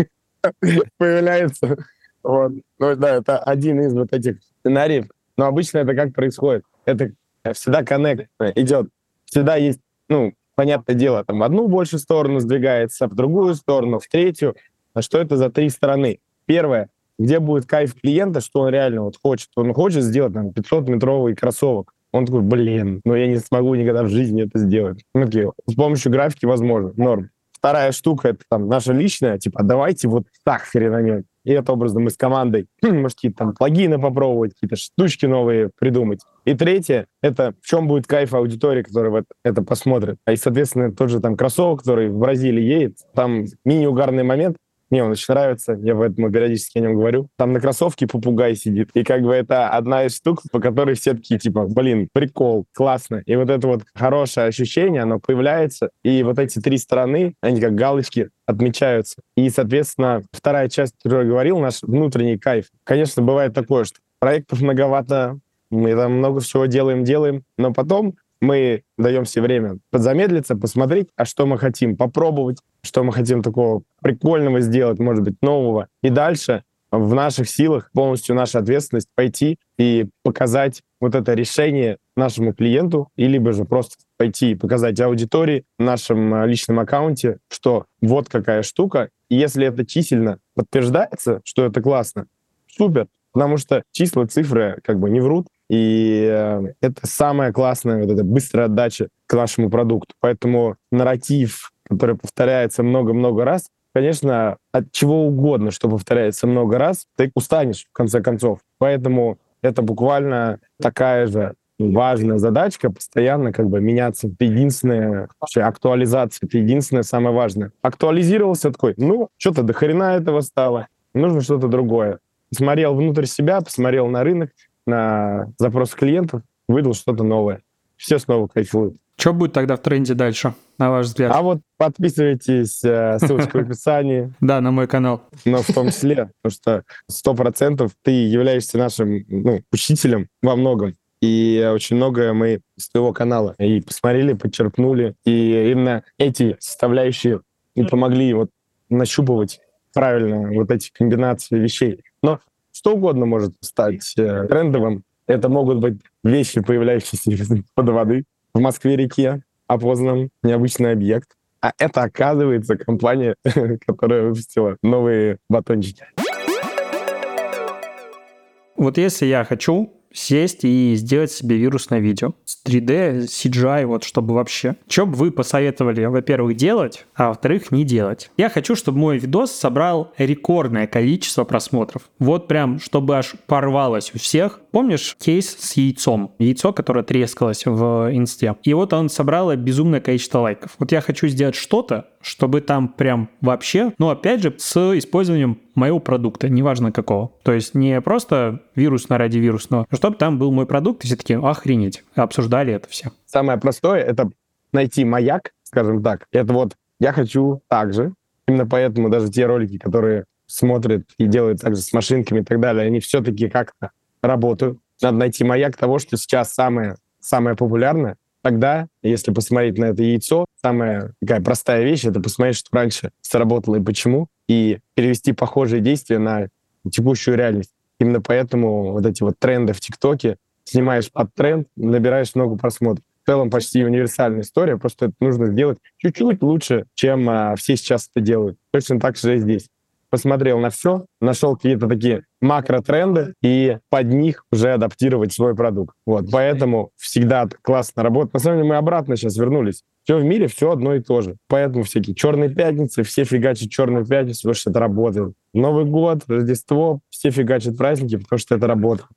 появляется. Вот. Ну да, это один из вот этих сценариев. Но обычно это как происходит? Это всегда коннект идет. Всегда есть, ну, понятное дело, там в одну большую сторону сдвигается, в другую сторону, в третью. А что это за три стороны? Первое, где будет кайф клиента, что он реально вот хочет. Он хочет сделать там 500-метровый кроссовок. Он такой, блин, но я не смогу никогда в жизни это сделать. Мы такие, с помощью графики возможно, норм. Вторая штука, это там наша личная, типа, давайте вот так хренанем. И это образом мы с командой, может, какие-то там плагины попробовать, какие-то штучки новые придумать. И третье, это в чем будет кайф аудитории, которая вот это посмотрит. А и, соответственно, тот же там кроссовок, который в Бразилии едет, там мини-угарный момент, мне он очень нравится, я в этом периодически о нем говорю. Там на кроссовке попугай сидит. И как бы это одна из штук, по которой все такие, типа, блин, прикол, классно. И вот это вот хорошее ощущение, оно появляется. И вот эти три стороны, они как галочки отмечаются. И, соответственно, вторая часть, которую я говорил, наш внутренний кайф. Конечно, бывает такое, что проектов многовато, мы там много всего делаем, делаем, но потом мы даем себе время подзамедлиться, посмотреть, а что мы хотим, попробовать, что мы хотим такого прикольного сделать, может быть, нового. И дальше в наших силах полностью наша ответственность пойти и показать вот это решение нашему клиенту, и либо же просто пойти и показать аудитории в нашем э, личном аккаунте, что вот какая штука, и если это чисельно подтверждается, что это классно, супер, потому что числа, цифры как бы не врут, и э, это самая классная вот эта быстрая отдача к нашему продукту. Поэтому нарратив, который повторяется много-много раз, конечно, от чего угодно, что повторяется много раз, ты устанешь в конце концов. Поэтому это буквально такая же важная задачка, постоянно как бы меняться. Это единственная, вообще актуализация, это единственное самое важное. Актуализировался такой, ну, что-то до хрена этого стало, нужно что-то другое. Смотрел внутрь себя, посмотрел на рынок, на запрос клиентов, выдал что-то новое. Все снова кайфуют. Что будет тогда в тренде дальше, на ваш взгляд? А вот подписывайтесь, э, ссылочка в описании. Да, на мой канал. Но в том числе, потому что сто процентов ты являешься нашим ну, учителем во многом. и очень многое мы с твоего канала и посмотрели, подчеркнули, и именно эти составляющие и помогли вот нащупывать правильно вот эти комбинации вещей. Но что угодно может стать э, трендовым. Это могут быть вещи, появляющиеся из-под воды. В Москве-реке опознан необычный объект. А это, оказывается, компания, которая выпустила новые батончики. Вот если я хочу сесть и сделать себе вирусное видео с 3D, CGI, вот чтобы вообще. Что бы вы посоветовали, во-первых, делать, а во-вторых, не делать? Я хочу, чтобы мой видос собрал рекордное количество просмотров. Вот прям, чтобы аж порвалось у всех. Помнишь кейс с яйцом? Яйцо, которое трескалось в инсте. И вот он собрал безумное количество лайков. Вот я хочу сделать что-то, чтобы там прям вообще, ну опять же, с использованием моего продукта, неважно какого. То есть не просто вирусно ради вирусного, а чтобы там был мой продукт, и все таки охренеть, обсуждали это все. Самое простое — это найти маяк, скажем так. Это вот я хочу так же. Именно поэтому даже те ролики, которые смотрят и делают также с машинками и так далее, они все-таки как-то работают. Надо найти маяк того, что сейчас самое, самое популярное, Тогда, если посмотреть на это яйцо, самая такая простая вещь — это посмотреть, что раньше сработало и почему, и перевести похожие действия на текущую реальность. Именно поэтому вот эти вот тренды в ТикТоке, снимаешь под тренд, набираешь много просмотров. В целом почти универсальная история, просто это нужно сделать чуть-чуть лучше, чем а, все сейчас это делают. Точно так же и здесь посмотрел на все, нашел какие-то такие макротренды и под них уже адаптировать свой продукт. Вот, поэтому всегда классно работать. На самом деле мы обратно сейчас вернулись. Все в мире, все одно и то же. Поэтому всякие черные пятницы, все фигачат черную пятницу, потому что это работает. Новый год, Рождество, все фигачат праздники, потому что это работает.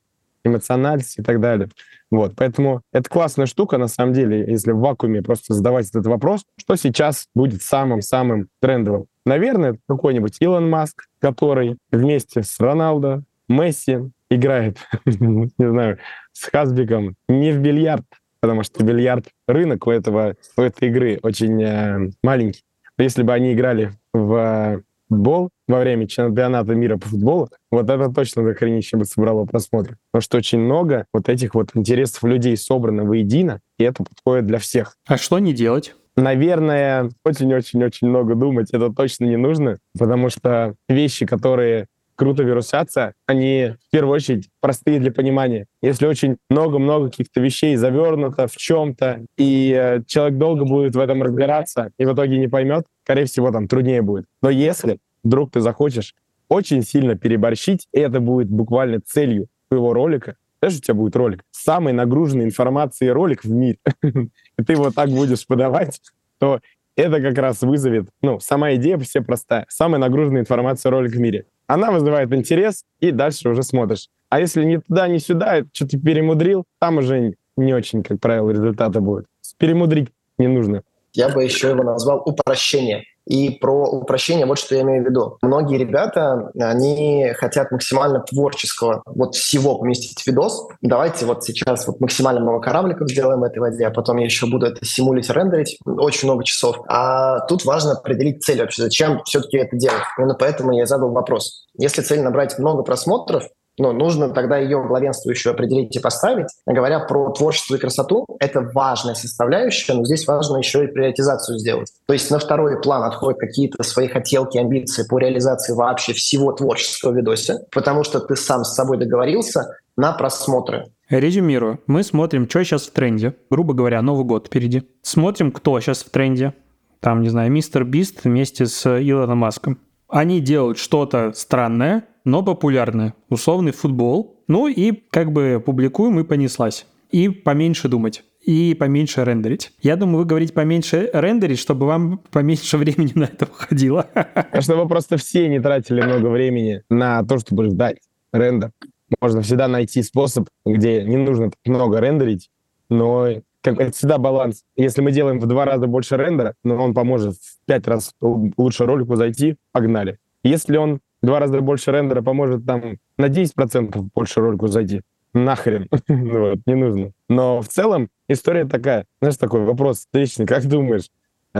Эмоциональность и так далее. Вот, поэтому это классная штука, на самом деле, если в вакууме просто задавать этот вопрос, что сейчас будет самым-самым трендовым. Наверное, какой-нибудь Илон Маск, который вместе с Роналдо, Месси играет, не знаю, с Хасбиком не в бильярд, потому что бильярд, рынок у, этого, у этой игры очень э, маленький. Если бы они играли в футбол во время чемпионата мира по футболу, вот это точно дохренище бы собрало просмотры. Потому что очень много вот этих вот интересов людей собрано воедино, и это подходит для всех. А что не делать? Наверное, очень-очень-очень много думать это точно не нужно, потому что вещи, которые круто вирусятся, они в первую очередь простые для понимания. Если очень много-много каких-то вещей завернуто в чем-то, и э, человек долго будет в этом разбираться и в итоге не поймет, скорее всего, там труднее будет. Но если вдруг ты захочешь очень сильно переборщить, и это будет буквально целью твоего ролика, знаешь, у тебя будет ролик, самый нагруженный информацией ролик в мире, и ты его так будешь подавать, то это как раз вызовет, ну, сама идея все простая. Самая нагруженная информация ролик в мире. Она вызывает интерес, и дальше уже смотришь. А если ни туда, ни сюда, что-то перемудрил, там уже не очень, как правило, результаты будут. Перемудрить не нужно. Я бы еще его назвал упрощение. И про упрощение вот что я имею в виду. Многие ребята, они хотят максимально творческого вот всего поместить в видос. Давайте вот сейчас вот максимально много корабликов сделаем этой воде, а потом я еще буду это симулить, рендерить очень много часов. А тут важно определить цель вообще, зачем все-таки это делать. Именно поэтому я задал вопрос. Если цель набрать много просмотров, но нужно тогда ее главенствующую определить и поставить. Говоря про творчество и красоту, это важная составляющая, но здесь важно еще и приоритизацию сделать. То есть на второй план отходят какие-то свои хотелки, амбиции по реализации вообще всего творческого видоса, потому что ты сам с собой договорился на просмотры. Резюмирую. Мы смотрим, что сейчас в тренде. Грубо говоря, Новый год впереди. Смотрим, кто сейчас в тренде. Там, не знаю, мистер Бист вместе с Илоном Маском. Они делают что-то странное, но популярны. Условный футбол. Ну и как бы публикуем и понеслась. И поменьше думать и поменьше рендерить. Я думаю, вы говорите поменьше рендерить, чтобы вам поменьше времени на это уходило. Чтобы просто все не тратили много времени на то, чтобы ждать рендер. Можно всегда найти способ, где не нужно так много рендерить, но как, это всегда баланс. Если мы делаем в два раза больше рендера, но он поможет в пять раз лучше ролику зайти, погнали. Если он два раза больше рендера поможет там на 10% больше ролику зайти. Нахрен. вот, не нужно. Но в целом история такая. Знаешь, такой вопрос встречный. Как думаешь,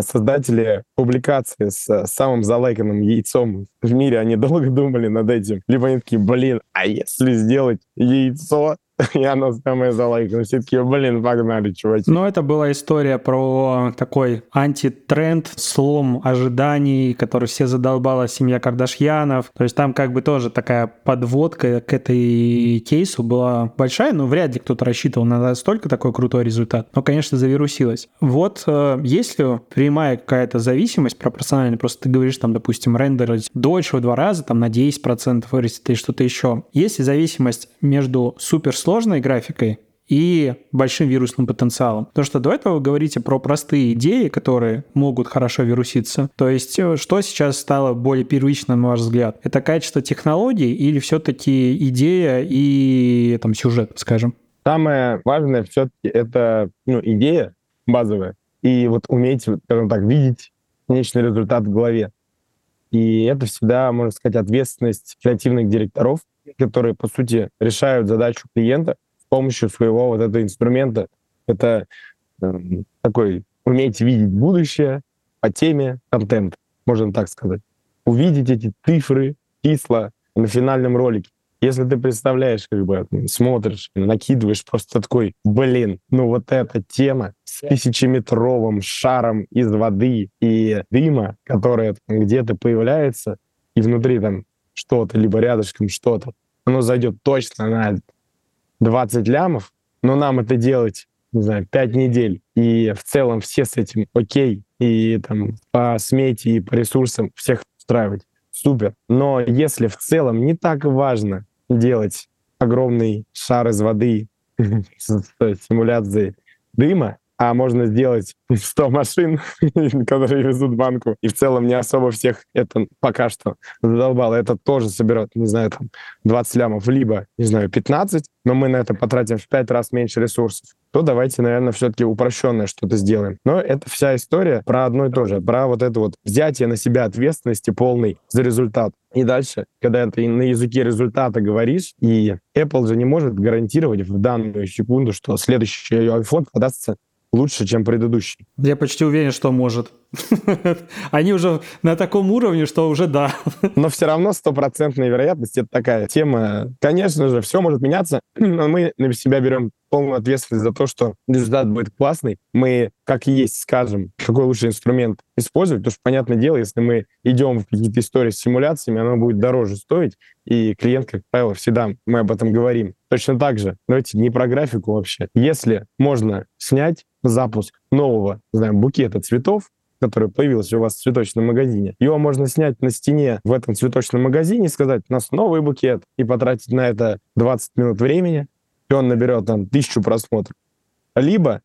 создатели публикации с самым залайканным яйцом в мире, они долго думали над этим? Либо они такие, блин, а если сделать яйцо и оно самое залайкано. Все таки блин, погнали, чуваки. Ну, это была история про такой антитренд, слом ожиданий, который все задолбала семья Кардашьянов. То есть там как бы тоже такая подводка к этой кейсу была большая, но вряд ли кто-то рассчитывал на настолько такой крутой результат. Но, конечно, завирусилось. Вот э, если прямая какая-то зависимость пропорциональная, просто ты говоришь там, допустим, рендерить дольше в два раза, там на 10% вырастет или что-то еще. Есть зависимость между суперсложной графикой и большим вирусным потенциалом. Потому что до этого вы говорите про простые идеи, которые могут хорошо вируситься. То есть э, что сейчас стало более первичным, на ваш взгляд? Это качество технологий или все-таки идея и там сюжет, скажем? Самое важное все-таки это ну, идея базовая. И вот уметь, скажем так, видеть конечный результат в голове. И это всегда, можно сказать, ответственность креативных директоров, которые, по сути, решают задачу клиента с помощью своего вот этого инструмента. Это э, такой уметь видеть будущее по теме контент, можно так сказать. Увидеть эти цифры, числа на финальном ролике. Если ты представляешь, как бы смотришь, накидываешь просто такой, блин, ну вот эта тема с тысячеметровым шаром из воды и дыма, которая где-то появляется, и внутри там что-то, либо рядышком что-то, оно зайдет точно на 20 лямов, но нам это делать, не знаю, 5 недель, и в целом все с этим окей, и там по смете и по ресурсам всех устраивать. Супер. Но если в целом не так важно делать огромный шар из воды с симуляцией дыма, а можно сделать 100 машин, которые везут банку, и в целом не особо всех это пока что задолбало. Это тоже соберет, не знаю, там 20 лямов, либо, не знаю, 15, но мы на это потратим в 5 раз меньше ресурсов то давайте, наверное, все-таки упрощенное что-то сделаем. Но это вся история про одно и то же, про вот это вот взятие на себя ответственности полной за результат. И дальше, когда ты на языке результата говоришь, и Apple же не может гарантировать в данную секунду, что следующий iPhone продастся лучше, чем предыдущий. Я почти уверен, что может. Они уже на таком уровне, что уже да. Но все равно стопроцентная вероятность — это такая тема. Конечно же, все может меняться, но мы на себя берем полную ответственность за то, что результат будет классный. Мы, как есть, скажем, какой лучший инструмент использовать, потому что, понятное дело, если мы идем в какие-то истории с симуляциями, оно будет дороже стоить, и клиент, как правило, всегда мы об этом говорим. Точно так же, давайте не про графику вообще. Если можно снять запуск нового, знаю, букета цветов, который появился у вас в цветочном магазине. Его можно снять на стене в этом цветочном магазине и сказать, у нас новый букет, и потратить на это 20 минут времени, и он наберет там тысячу просмотров. Либо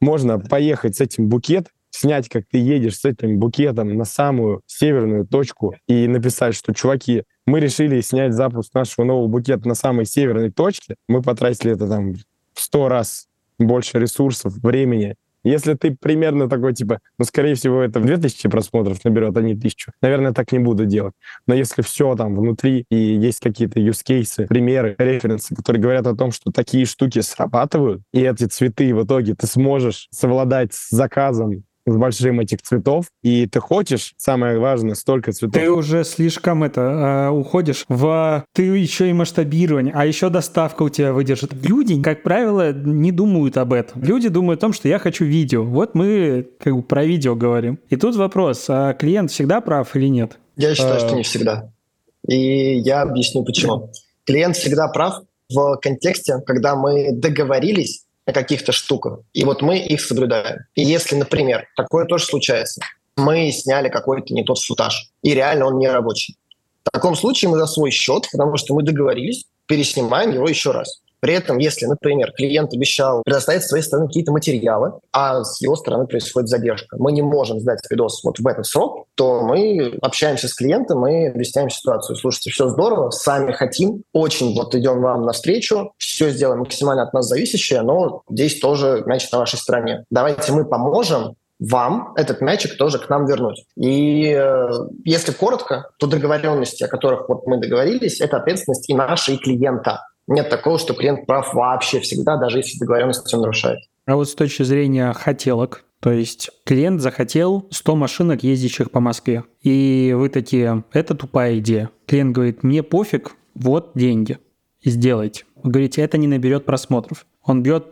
можно поехать с этим букетом, снять, как ты едешь с этим букетом на самую северную точку и написать, что, чуваки, мы решили снять запуск нашего нового букета на самой северной точке, мы потратили это там в сто раз больше ресурсов, времени, если ты примерно такой, типа, ну, скорее всего, это 2000 просмотров наберет, а не 1000, наверное, так не буду делать. Но если все там внутри и есть какие-то cases, примеры, референсы, которые говорят о том, что такие штуки срабатывают, и эти цветы в итоге ты сможешь совладать с заказом с большим этих цветов, и ты хочешь, самое важное, столько цветов. Ты уже слишком это э, уходишь в ты еще и масштабирование, а еще доставка у тебя выдержит. Люди, как правило, не думают об этом. Люди думают о том, что я хочу видео. Вот мы как бы про видео говорим. И тут вопрос, а клиент всегда прав или нет? Я считаю, что не всегда. И я объясню почему. Клиент всегда прав в контексте, когда мы договорились о каких-то штуках, и вот мы их соблюдаем. И если, например, такое тоже случается, мы сняли какой-то не тот футаж, и реально он не рабочий. В таком случае мы за свой счет, потому что мы договорились, переснимаем его еще раз. При этом, если, например, клиент обещал предоставить с своей стороны какие-то материалы, а с его стороны происходит задержка, мы не можем сдать видос вот в этот срок, то мы общаемся с клиентом и объясняем ситуацию. Слушайте, все здорово, сами хотим, очень вот идем вам навстречу, все сделаем максимально от нас зависящее, но здесь тоже мяч на вашей стороне. Давайте мы поможем, вам этот мячик тоже к нам вернуть. И э, если коротко, то договоренности, о которых вот мы договорились, это ответственность и нашей, и клиента. Нет такого, что клиент прав вообще всегда, даже если договоренность он нарушает. А вот с точки зрения хотелок, то есть клиент захотел 100 машинок, ездящих по Москве. И вы такие, это тупая идея. Клиент говорит, мне пофиг, вот деньги. сделайте. Вы говорите, это не наберет просмотров. Он бьет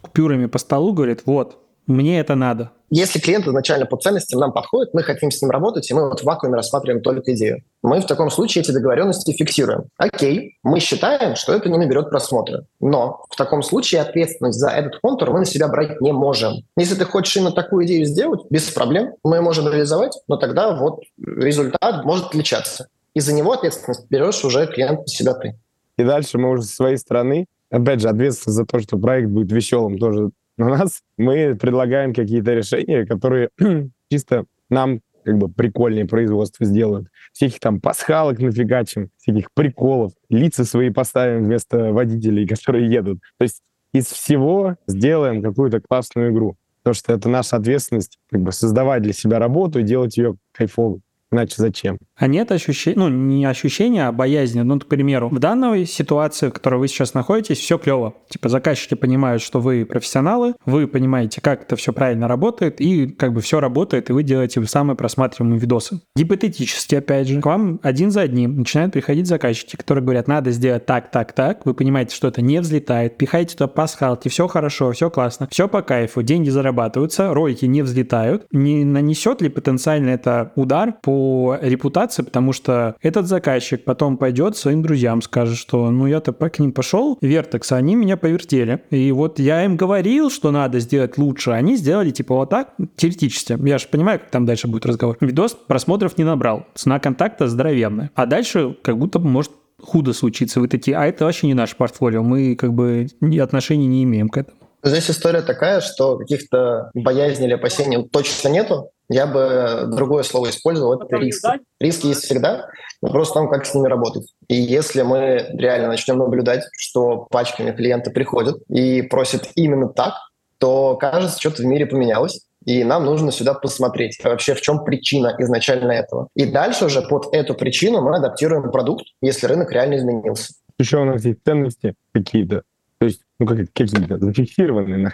купюрами по столу, говорит, вот, мне это надо. Если клиент изначально по ценностям нам подходит, мы хотим с ним работать, и мы вот в вакууме рассматриваем только идею. Мы в таком случае эти договоренности фиксируем. Окей, мы считаем, что это не наберет просмотра. Но в таком случае ответственность за этот контур мы на себя брать не можем. Если ты хочешь именно такую идею сделать, без проблем, мы можем реализовать, но тогда вот результат может отличаться. И за него ответственность берешь уже клиент на себя ты. И дальше мы уже со своей стороны, опять же, ответственность за то, что проект будет веселым, тоже на нас. Мы предлагаем какие-то решения, которые чисто нам как бы прикольнее производство сделают. Всяких там пасхалок нафигачим, всяких приколов, лица свои поставим вместо водителей, которые едут. То есть из всего сделаем какую-то классную игру. Потому что это наша ответственность как бы создавать для себя работу и делать ее кайфовой. Иначе зачем? А нет ощущения, ну, не ощущения, а боязни. Ну, к примеру, в данной ситуации, в которой вы сейчас находитесь, все клево. Типа заказчики понимают, что вы профессионалы, вы понимаете, как это все правильно работает, и как бы все работает, и вы делаете самые просматриваемые видосы. Гипотетически, опять же, к вам один за одним начинают приходить заказчики, которые говорят, надо сделать так, так, так. Вы понимаете, что это не взлетает, пихайте туда пасхалки, все хорошо, все классно, все по кайфу, деньги зарабатываются, ролики не взлетают. Не нанесет ли потенциально это удар по репутации, потому что этот заказчик потом пойдет своим друзьям, скажет, что ну я-то к ним пошел, Вертекс, они меня повертели. И вот я им говорил, что надо сделать лучше, они сделали типа вот так, теоретически. Я же понимаю, как там дальше будет разговор. Видос просмотров не набрал, цена контакта здоровенная. А дальше как будто может худо случиться. Вы такие, а это вообще не наше портфолио, мы как бы отношений не имеем к этому. Здесь история такая, что каких-то боязней или опасений точно нету. Я бы другое слово использовал, это риски. Риски есть всегда, вопрос в том, как с ними работать. И если мы реально начнем наблюдать, что пачками клиенты приходят и просят именно так, то, кажется, что-то в мире поменялось. И нам нужно сюда посмотреть, вообще в чем причина изначально этого. И дальше уже под эту причину мы адаптируем продукт, если рынок реально изменился. Еще у нас есть ценности какие-то, то есть, ну, как, какие-то зафиксированные на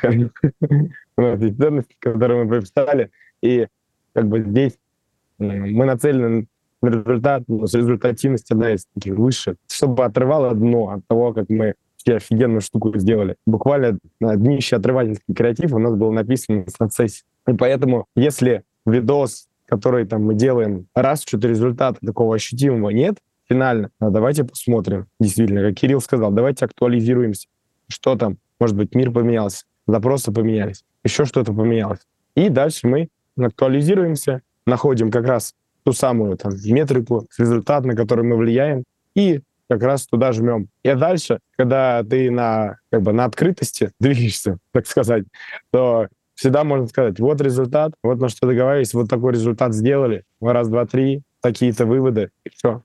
У нас есть ценности, которые мы прописали, и как бы здесь мы нацелены на результат, но с результативность одна из таких выше, чтобы отрывало дно от того, как мы все офигенную штуку сделали. Буквально днище отрывательский креатив у нас был написан в процессе. И поэтому, если видос, который там мы делаем, раз что-то результата такого ощутимого нет, финально, а давайте посмотрим. Действительно, как Кирилл сказал, давайте актуализируемся. Что там? Может быть, мир поменялся, запросы поменялись, еще что-то поменялось. И дальше мы актуализируемся, находим как раз ту самую там, метрику, результат, на который мы влияем, и как раз туда жмем. И дальше, когда ты на, как бы, на открытости движешься, так сказать, то всегда можно сказать, вот результат, вот на что договорились, вот такой результат сделали, раз, два, три, такие-то выводы, и все.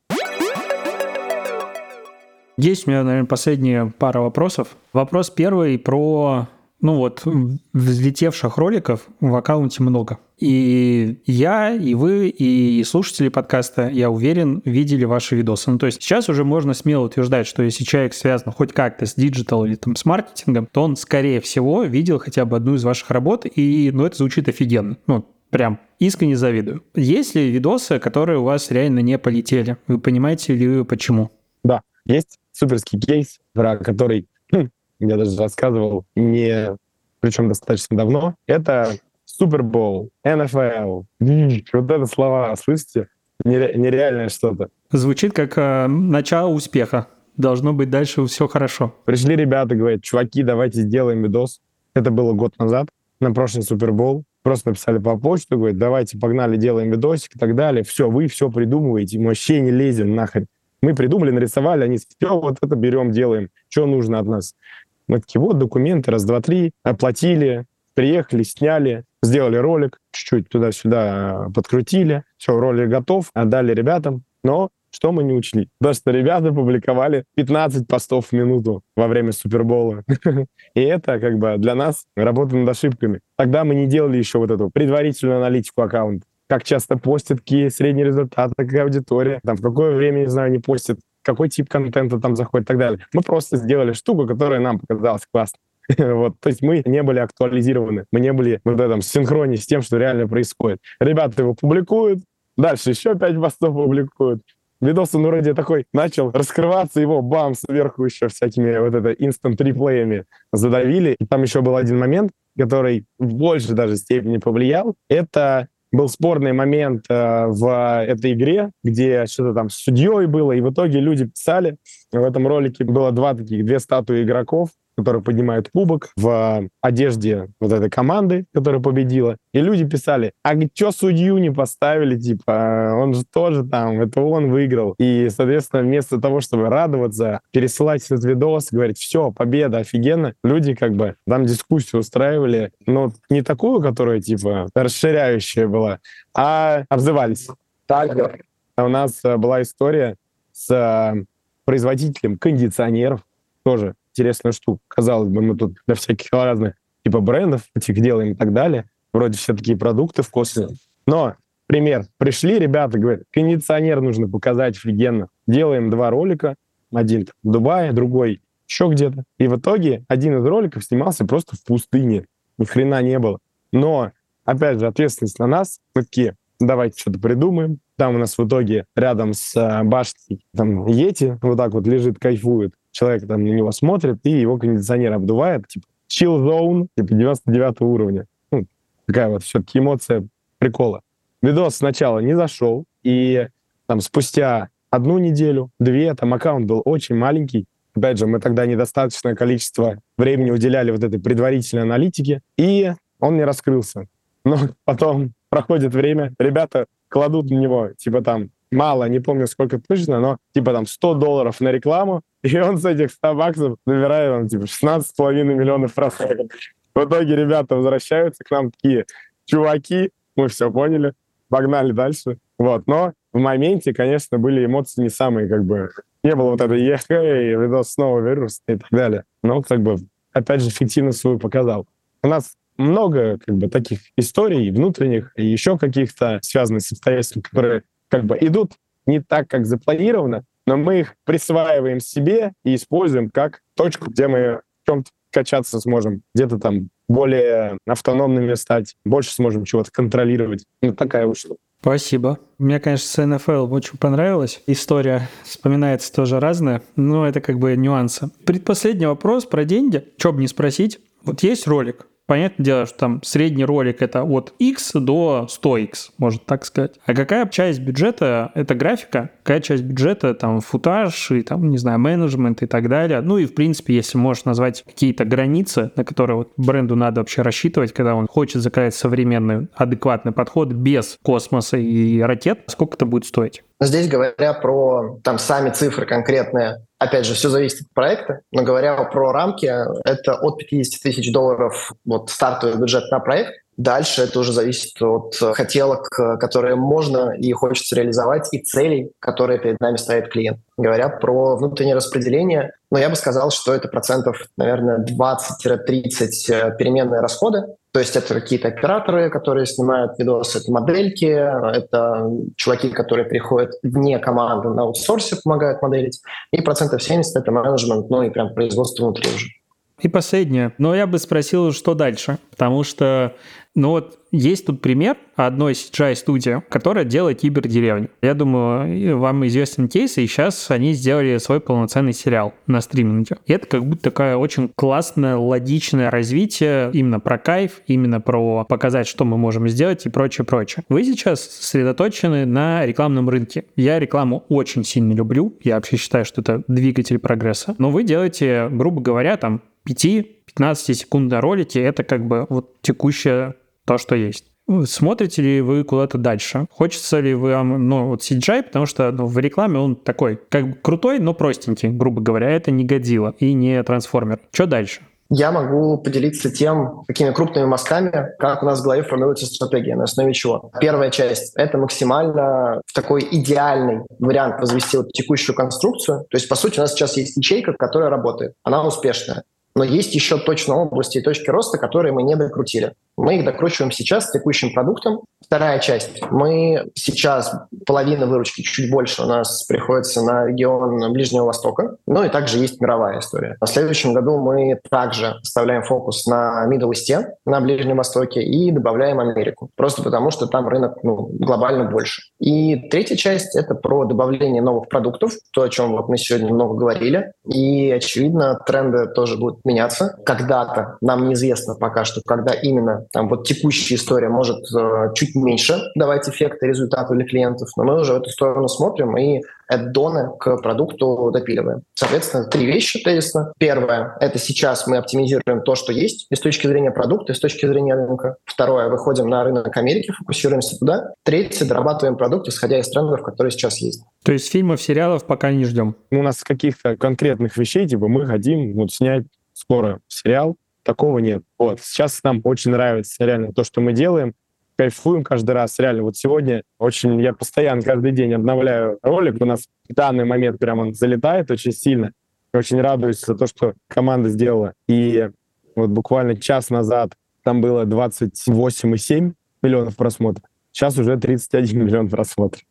Есть у меня, наверное, последняя пара вопросов. Вопрос первый про ну вот, взлетевших роликов в аккаунте много. И я, и вы, и слушатели подкаста, я уверен, видели ваши видосы. Ну, то есть сейчас уже можно смело утверждать, что если человек связан хоть как-то с диджитал или там с маркетингом, то он, скорее всего, видел хотя бы одну из ваших работ, и, ну, это звучит офигенно. Ну, прям искренне завидую. Есть ли видосы, которые у вас реально не полетели? Вы понимаете ли вы почему? Да, есть суперский кейс, про который я даже рассказывал, не, причем достаточно давно, это Супербол, НФЛ. Вот это слова, слышите? Нереальное что-то. Звучит как э, начало успеха. Должно быть дальше все хорошо. Пришли ребята, говорят, чуваки, давайте сделаем видос. Это было год назад, на прошлый Супербол. Просто написали по почту, говорят, давайте, погнали, делаем видосик и так далее. Все, вы все придумываете, мы вообще не лезем нахрен. Мы придумали, нарисовали, они все вот это берем, делаем. Что нужно от нас? Мы такие, вот документы, раз, два, три, оплатили, приехали, сняли, сделали ролик, чуть-чуть туда-сюда подкрутили, все, ролик готов, отдали ребятам, но что мы не учли? То, что ребята публиковали 15 постов в минуту во время Супербола. И это как бы для нас работа над ошибками. Тогда мы не делали еще вот эту предварительную аналитику аккаунта. Как часто постят, какие средние результаты, какая аудитория, там, в какое время, не знаю, не постят какой тип контента там заходит и так далее. Мы просто сделали штуку, которая нам показалась классной. вот, то есть мы не были актуализированы, мы не были в этом синхроне с тем, что реально происходит. Ребята его публикуют, дальше еще пять постов публикуют, видос, он вроде такой начал раскрываться, его бам, сверху еще всякими вот это инстант реплеями задавили. И там еще был один момент, который в большей даже степени повлиял. Это был спорный момент э, в этой игре, где что-то там с судьей было, и в итоге люди писали. В этом ролике было два таких, две статуи игроков, которые поднимают кубок в одежде вот этой команды, которая победила. И люди писали, а что судью не поставили, типа, он же тоже там, это он выиграл. И, соответственно, вместо того, чтобы радоваться, пересылать этот видос, говорить, все, победа, офигенно, люди как бы там дискуссию устраивали, но не такую, которая, типа, расширяющая была, а обзывались. Так, у нас э, была история с э, производителем кондиционеров, тоже интересную штуку. Казалось бы, мы тут для всяких разных типа брендов этих делаем и так далее. Вроде все такие продукты вкусные. Но, пример, пришли ребята, говорят, кондиционер нужно показать офигенно. Делаем два ролика, один в Дубае, другой еще где-то. И в итоге один из роликов снимался просто в пустыне. Ни хрена не было. Но, опять же, ответственность на нас. Мы такие, давайте что-то придумаем. Там у нас в итоге рядом с э, башней там Ети вот так вот лежит, кайфует человек там на него смотрит, и его кондиционер обдувает, типа chill zone, типа 99 уровня. Ну, такая вот все-таки эмоция прикола. Видос сначала не зашел, и там спустя одну неделю, две, там аккаунт был очень маленький. Опять же, мы тогда недостаточное количество времени уделяли вот этой предварительной аналитике, и он не раскрылся. Но потом проходит время, ребята кладут на него, типа там, мало, не помню сколько точно, но типа там 100 долларов на рекламу, и он с этих 100 баксов набирает там типа 16,5 миллионов просмотров. В итоге ребята возвращаются к нам такие, чуваки, мы все поняли, погнали дальше. Вот, но в моменте, конечно, были эмоции не самые, как бы, не было вот этой ехэ, видос снова вирус и так далее. Но, как бы, опять же, эффективность свою показал. У нас много, как бы, таких историй внутренних и еще каких-то связанных с обстоятельствами, которые как бы идут не так, как запланировано, но мы их присваиваем себе и используем как точку, где мы в чем-то качаться сможем, где-то там более автономными стать, больше сможем чего-то контролировать. Ну, такая вот. Спасибо. Мне, конечно, с НФЛ очень понравилась. История вспоминается тоже разная, но это как бы нюансы. Предпоследний вопрос про деньги. Что бы не спросить. Вот есть ролик, Понятное дело, что там средний ролик это от X до 100X, можно так сказать. А какая часть бюджета — это графика, какая часть бюджета — там футаж и там, не знаю, менеджмент и так далее. Ну и, в принципе, если можешь назвать какие-то границы, на которые вот бренду надо вообще рассчитывать, когда он хочет заказать современный, адекватный подход без космоса и ракет, сколько это будет стоить? Здесь, говоря про там сами цифры конкретные, опять же, все зависит от проекта, но говоря про рамки, это от 50 тысяч долларов вот стартовый бюджет на проект, Дальше это уже зависит от хотелок, которые можно и хочется реализовать, и целей, которые перед нами ставит клиент. Говоря про внутреннее распределение, ну, я бы сказал, что это процентов, наверное, 20-30 э, переменные расходы. То есть это какие-то операторы, которые снимают видосы, это модельки, это чуваки, которые приходят вне команды на аутсорсе, помогают моделить. И процентов 70 — это менеджмент, ну и прям производство внутри уже. И последнее. Но я бы спросил, что дальше? Потому что ну вот есть тут пример одной CGI-студии, которая делает кибердеревню. Я думаю, вам известен кейс, и сейчас они сделали свой полноценный сериал на стриминге. И это как будто такое очень классное, логичное развитие именно про кайф, именно про показать, что мы можем сделать и прочее, прочее. Вы сейчас сосредоточены на рекламном рынке. Я рекламу очень сильно люблю. Я вообще считаю, что это двигатель прогресса. Но вы делаете, грубо говоря, там 5-15 секунд ролики, это как бы вот текущее то, что есть. Смотрите ли вы куда-то дальше? Хочется ли вам, ну, вот CGI, потому что ну, в рекламе он такой, как бы крутой, но простенький, грубо говоря, это не годило и не трансформер. Что дальше? Я могу поделиться тем, какими крупными мазками, как у нас в голове формируется стратегия, на основе чего. Первая часть — это максимально в такой идеальный вариант возвести вот текущую конструкцию. То есть, по сути, у нас сейчас есть ячейка, которая работает, она успешная. Но есть еще точно области и точки роста, которые мы не докрутили. Мы их докручиваем сейчас с текущим продуктом. Вторая часть. Мы сейчас половина выручки, чуть больше у нас приходится на регион Ближнего Востока. Ну и также есть мировая история. В следующем году мы также оставляем фокус на Middle East, на Ближнем Востоке и добавляем Америку. Просто потому, что там рынок ну, глобально больше. И третья часть — это про добавление новых продуктов, то, о чем вот мы сегодня много говорили. И, очевидно, тренды тоже будут меняться. Когда-то, нам неизвестно пока что, когда именно там вот текущая история может э, чуть меньше давать эффекты результату для клиентов, но мы уже в эту сторону смотрим и аддоны к продукту допиливаем. Соответственно, три вещи тезисно. Первое — это сейчас мы оптимизируем то, что есть и с точки зрения продукта, и с точки зрения рынка. Второе — выходим на рынок Америки, фокусируемся туда. Третье — дорабатываем продукт, исходя из трендов, которые сейчас есть. То есть фильмов, сериалов пока не ждем? У нас каких-то конкретных вещей, типа мы хотим вот снять скоро сериал, такого нет. Вот. Сейчас нам очень нравится реально то, что мы делаем кайфуем каждый раз. Реально, вот сегодня очень, я постоянно каждый день обновляю ролик. У нас в данный момент прям он залетает очень сильно. Очень радуюсь за то, что команда сделала. И вот буквально час назад там было 28,7 миллионов просмотров. Сейчас уже 31 миллион просмотров.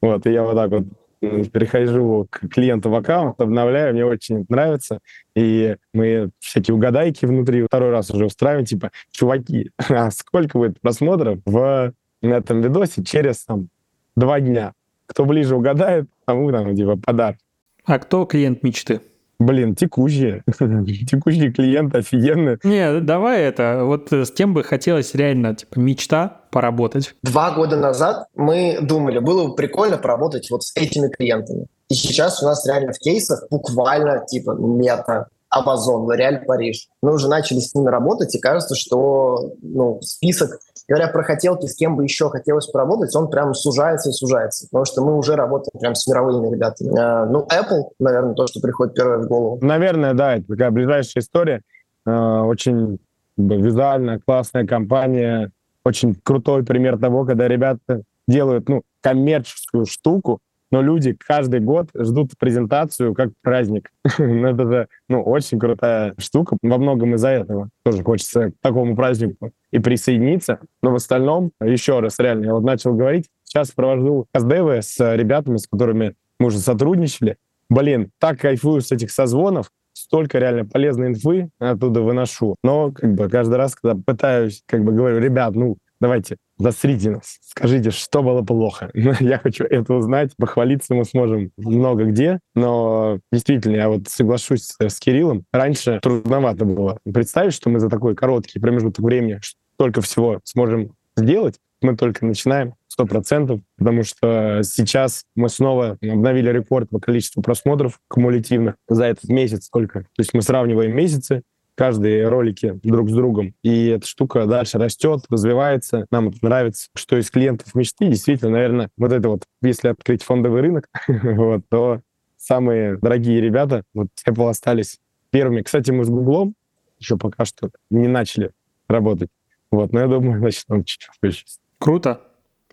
Вот, и я вот так вот перехожу к клиенту в аккаунт, обновляю, мне очень нравится. И мы всякие угадайки внутри второй раз уже устраиваем, типа, чуваки, а сколько будет просмотров в этом видосе через там два дня? Кто ближе угадает, тому там, типа, подарок. А кто клиент мечты? Блин, текущие. текущие клиенты офигенные. Не, давай это. Вот с кем бы хотелось реально, типа, мечта поработать? Два года назад мы думали, было бы прикольно поработать вот с этими клиентами. И сейчас у нас реально в кейсах буквально типа мета, Amazon, L'Oréal, Париж. Мы уже начали с ними работать, и кажется, что ну, список говоря про хотелки, с кем бы еще хотелось поработать, он прям сужается и сужается, потому что мы уже работаем прям с мировыми ребятами. А, ну, Apple, наверное, то, что приходит первое в голову. Наверное, да, это такая ближайшая история. А, очень визуальная, классная компания, очень крутой пример того, когда ребята делают ну, коммерческую штуку, но люди каждый год ждут презентацию как праздник. Ну, это же ну, очень крутая штука. Во многом из-за этого тоже хочется к такому празднику и присоединиться. Но в остальном, еще раз, реально, я вот начал говорить, сейчас провожу СДВ с ребятами, с которыми мы уже сотрудничали. Блин, так кайфую с этих созвонов, столько реально полезной инфы оттуда выношу. Но как бы каждый раз, когда пытаюсь, как бы говорю, ребят, ну, давайте, засрите нас, скажите, что было плохо. я хочу это узнать, похвалиться мы сможем много где, но действительно, я вот соглашусь с Кириллом, раньше трудновато было представить, что мы за такой короткий промежуток времени столько всего сможем сделать, мы только начинаем, сто процентов, потому что сейчас мы снова обновили рекорд по количеству просмотров кумулятивных за этот месяц сколько. То есть мы сравниваем месяцы, каждые ролики друг с другом. И эта штука дальше растет, развивается. Нам это нравится. Что из клиентов мечты, действительно, наверное, вот это вот, если открыть фондовый рынок, вот, то самые дорогие ребята, вот Apple остались первыми. Кстати, мы с Гуглом еще пока что не начали работать. Вот, но я думаю, начнем чуть позже. Круто.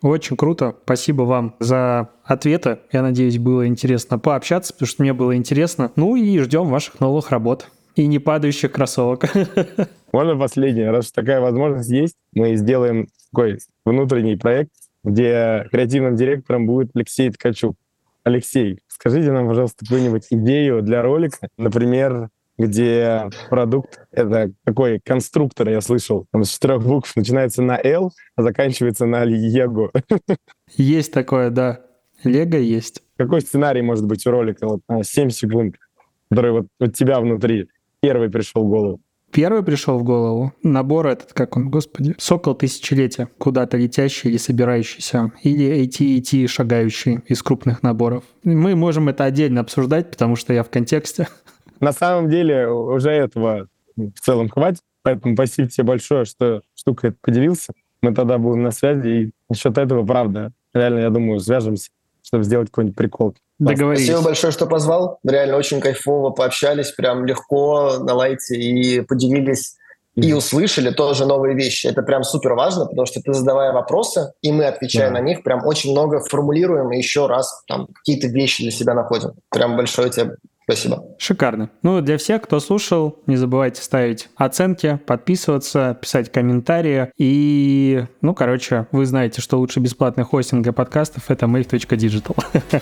Очень круто. Спасибо вам за ответы. Я надеюсь, было интересно пообщаться, потому что мне было интересно. Ну и ждем ваших новых работ и не падающих кроссовок. Можно последнее, раз такая возможность есть, мы сделаем такой внутренний проект, где креативным директором будет Алексей Ткачук. Алексей, скажите нам, пожалуйста, какую-нибудь идею для ролика, например, где продукт — это такой конструктор, я слышал, там с четырех букв начинается на L, а заканчивается на Лего. Есть такое, да. Лего есть. Какой сценарий может быть у ролика? Вот 7 секунд, который вот у тебя внутри первый пришел в голову? Первый пришел в голову набор этот, как он, господи, сокол тысячелетия, куда-то летящий или собирающийся, или AT&T шагающий из крупных наборов. Мы можем это отдельно обсуждать, потому что я в контексте. На самом деле уже этого в целом хватит, поэтому спасибо тебе большое, что штука это поделился. Мы тогда будем на связи, и насчет этого, правда, реально, я думаю, свяжемся, чтобы сделать какой-нибудь прикол. Договорились. Спасибо большое, что позвал. Реально очень кайфово пообщались, прям легко на лайте и поделились и услышали тоже новые вещи. Это прям супер важно, потому что ты задавая вопросы, и мы, отвечая да. на них, прям очень много формулируем и еще раз там какие-то вещи для себя находим. Прям большое тебе Спасибо. Шикарно. Ну, для всех, кто слушал, не забывайте ставить оценки, подписываться, писать комментарии. И, ну, короче, вы знаете, что лучше бесплатный хостинг для подкастов — это make.digital.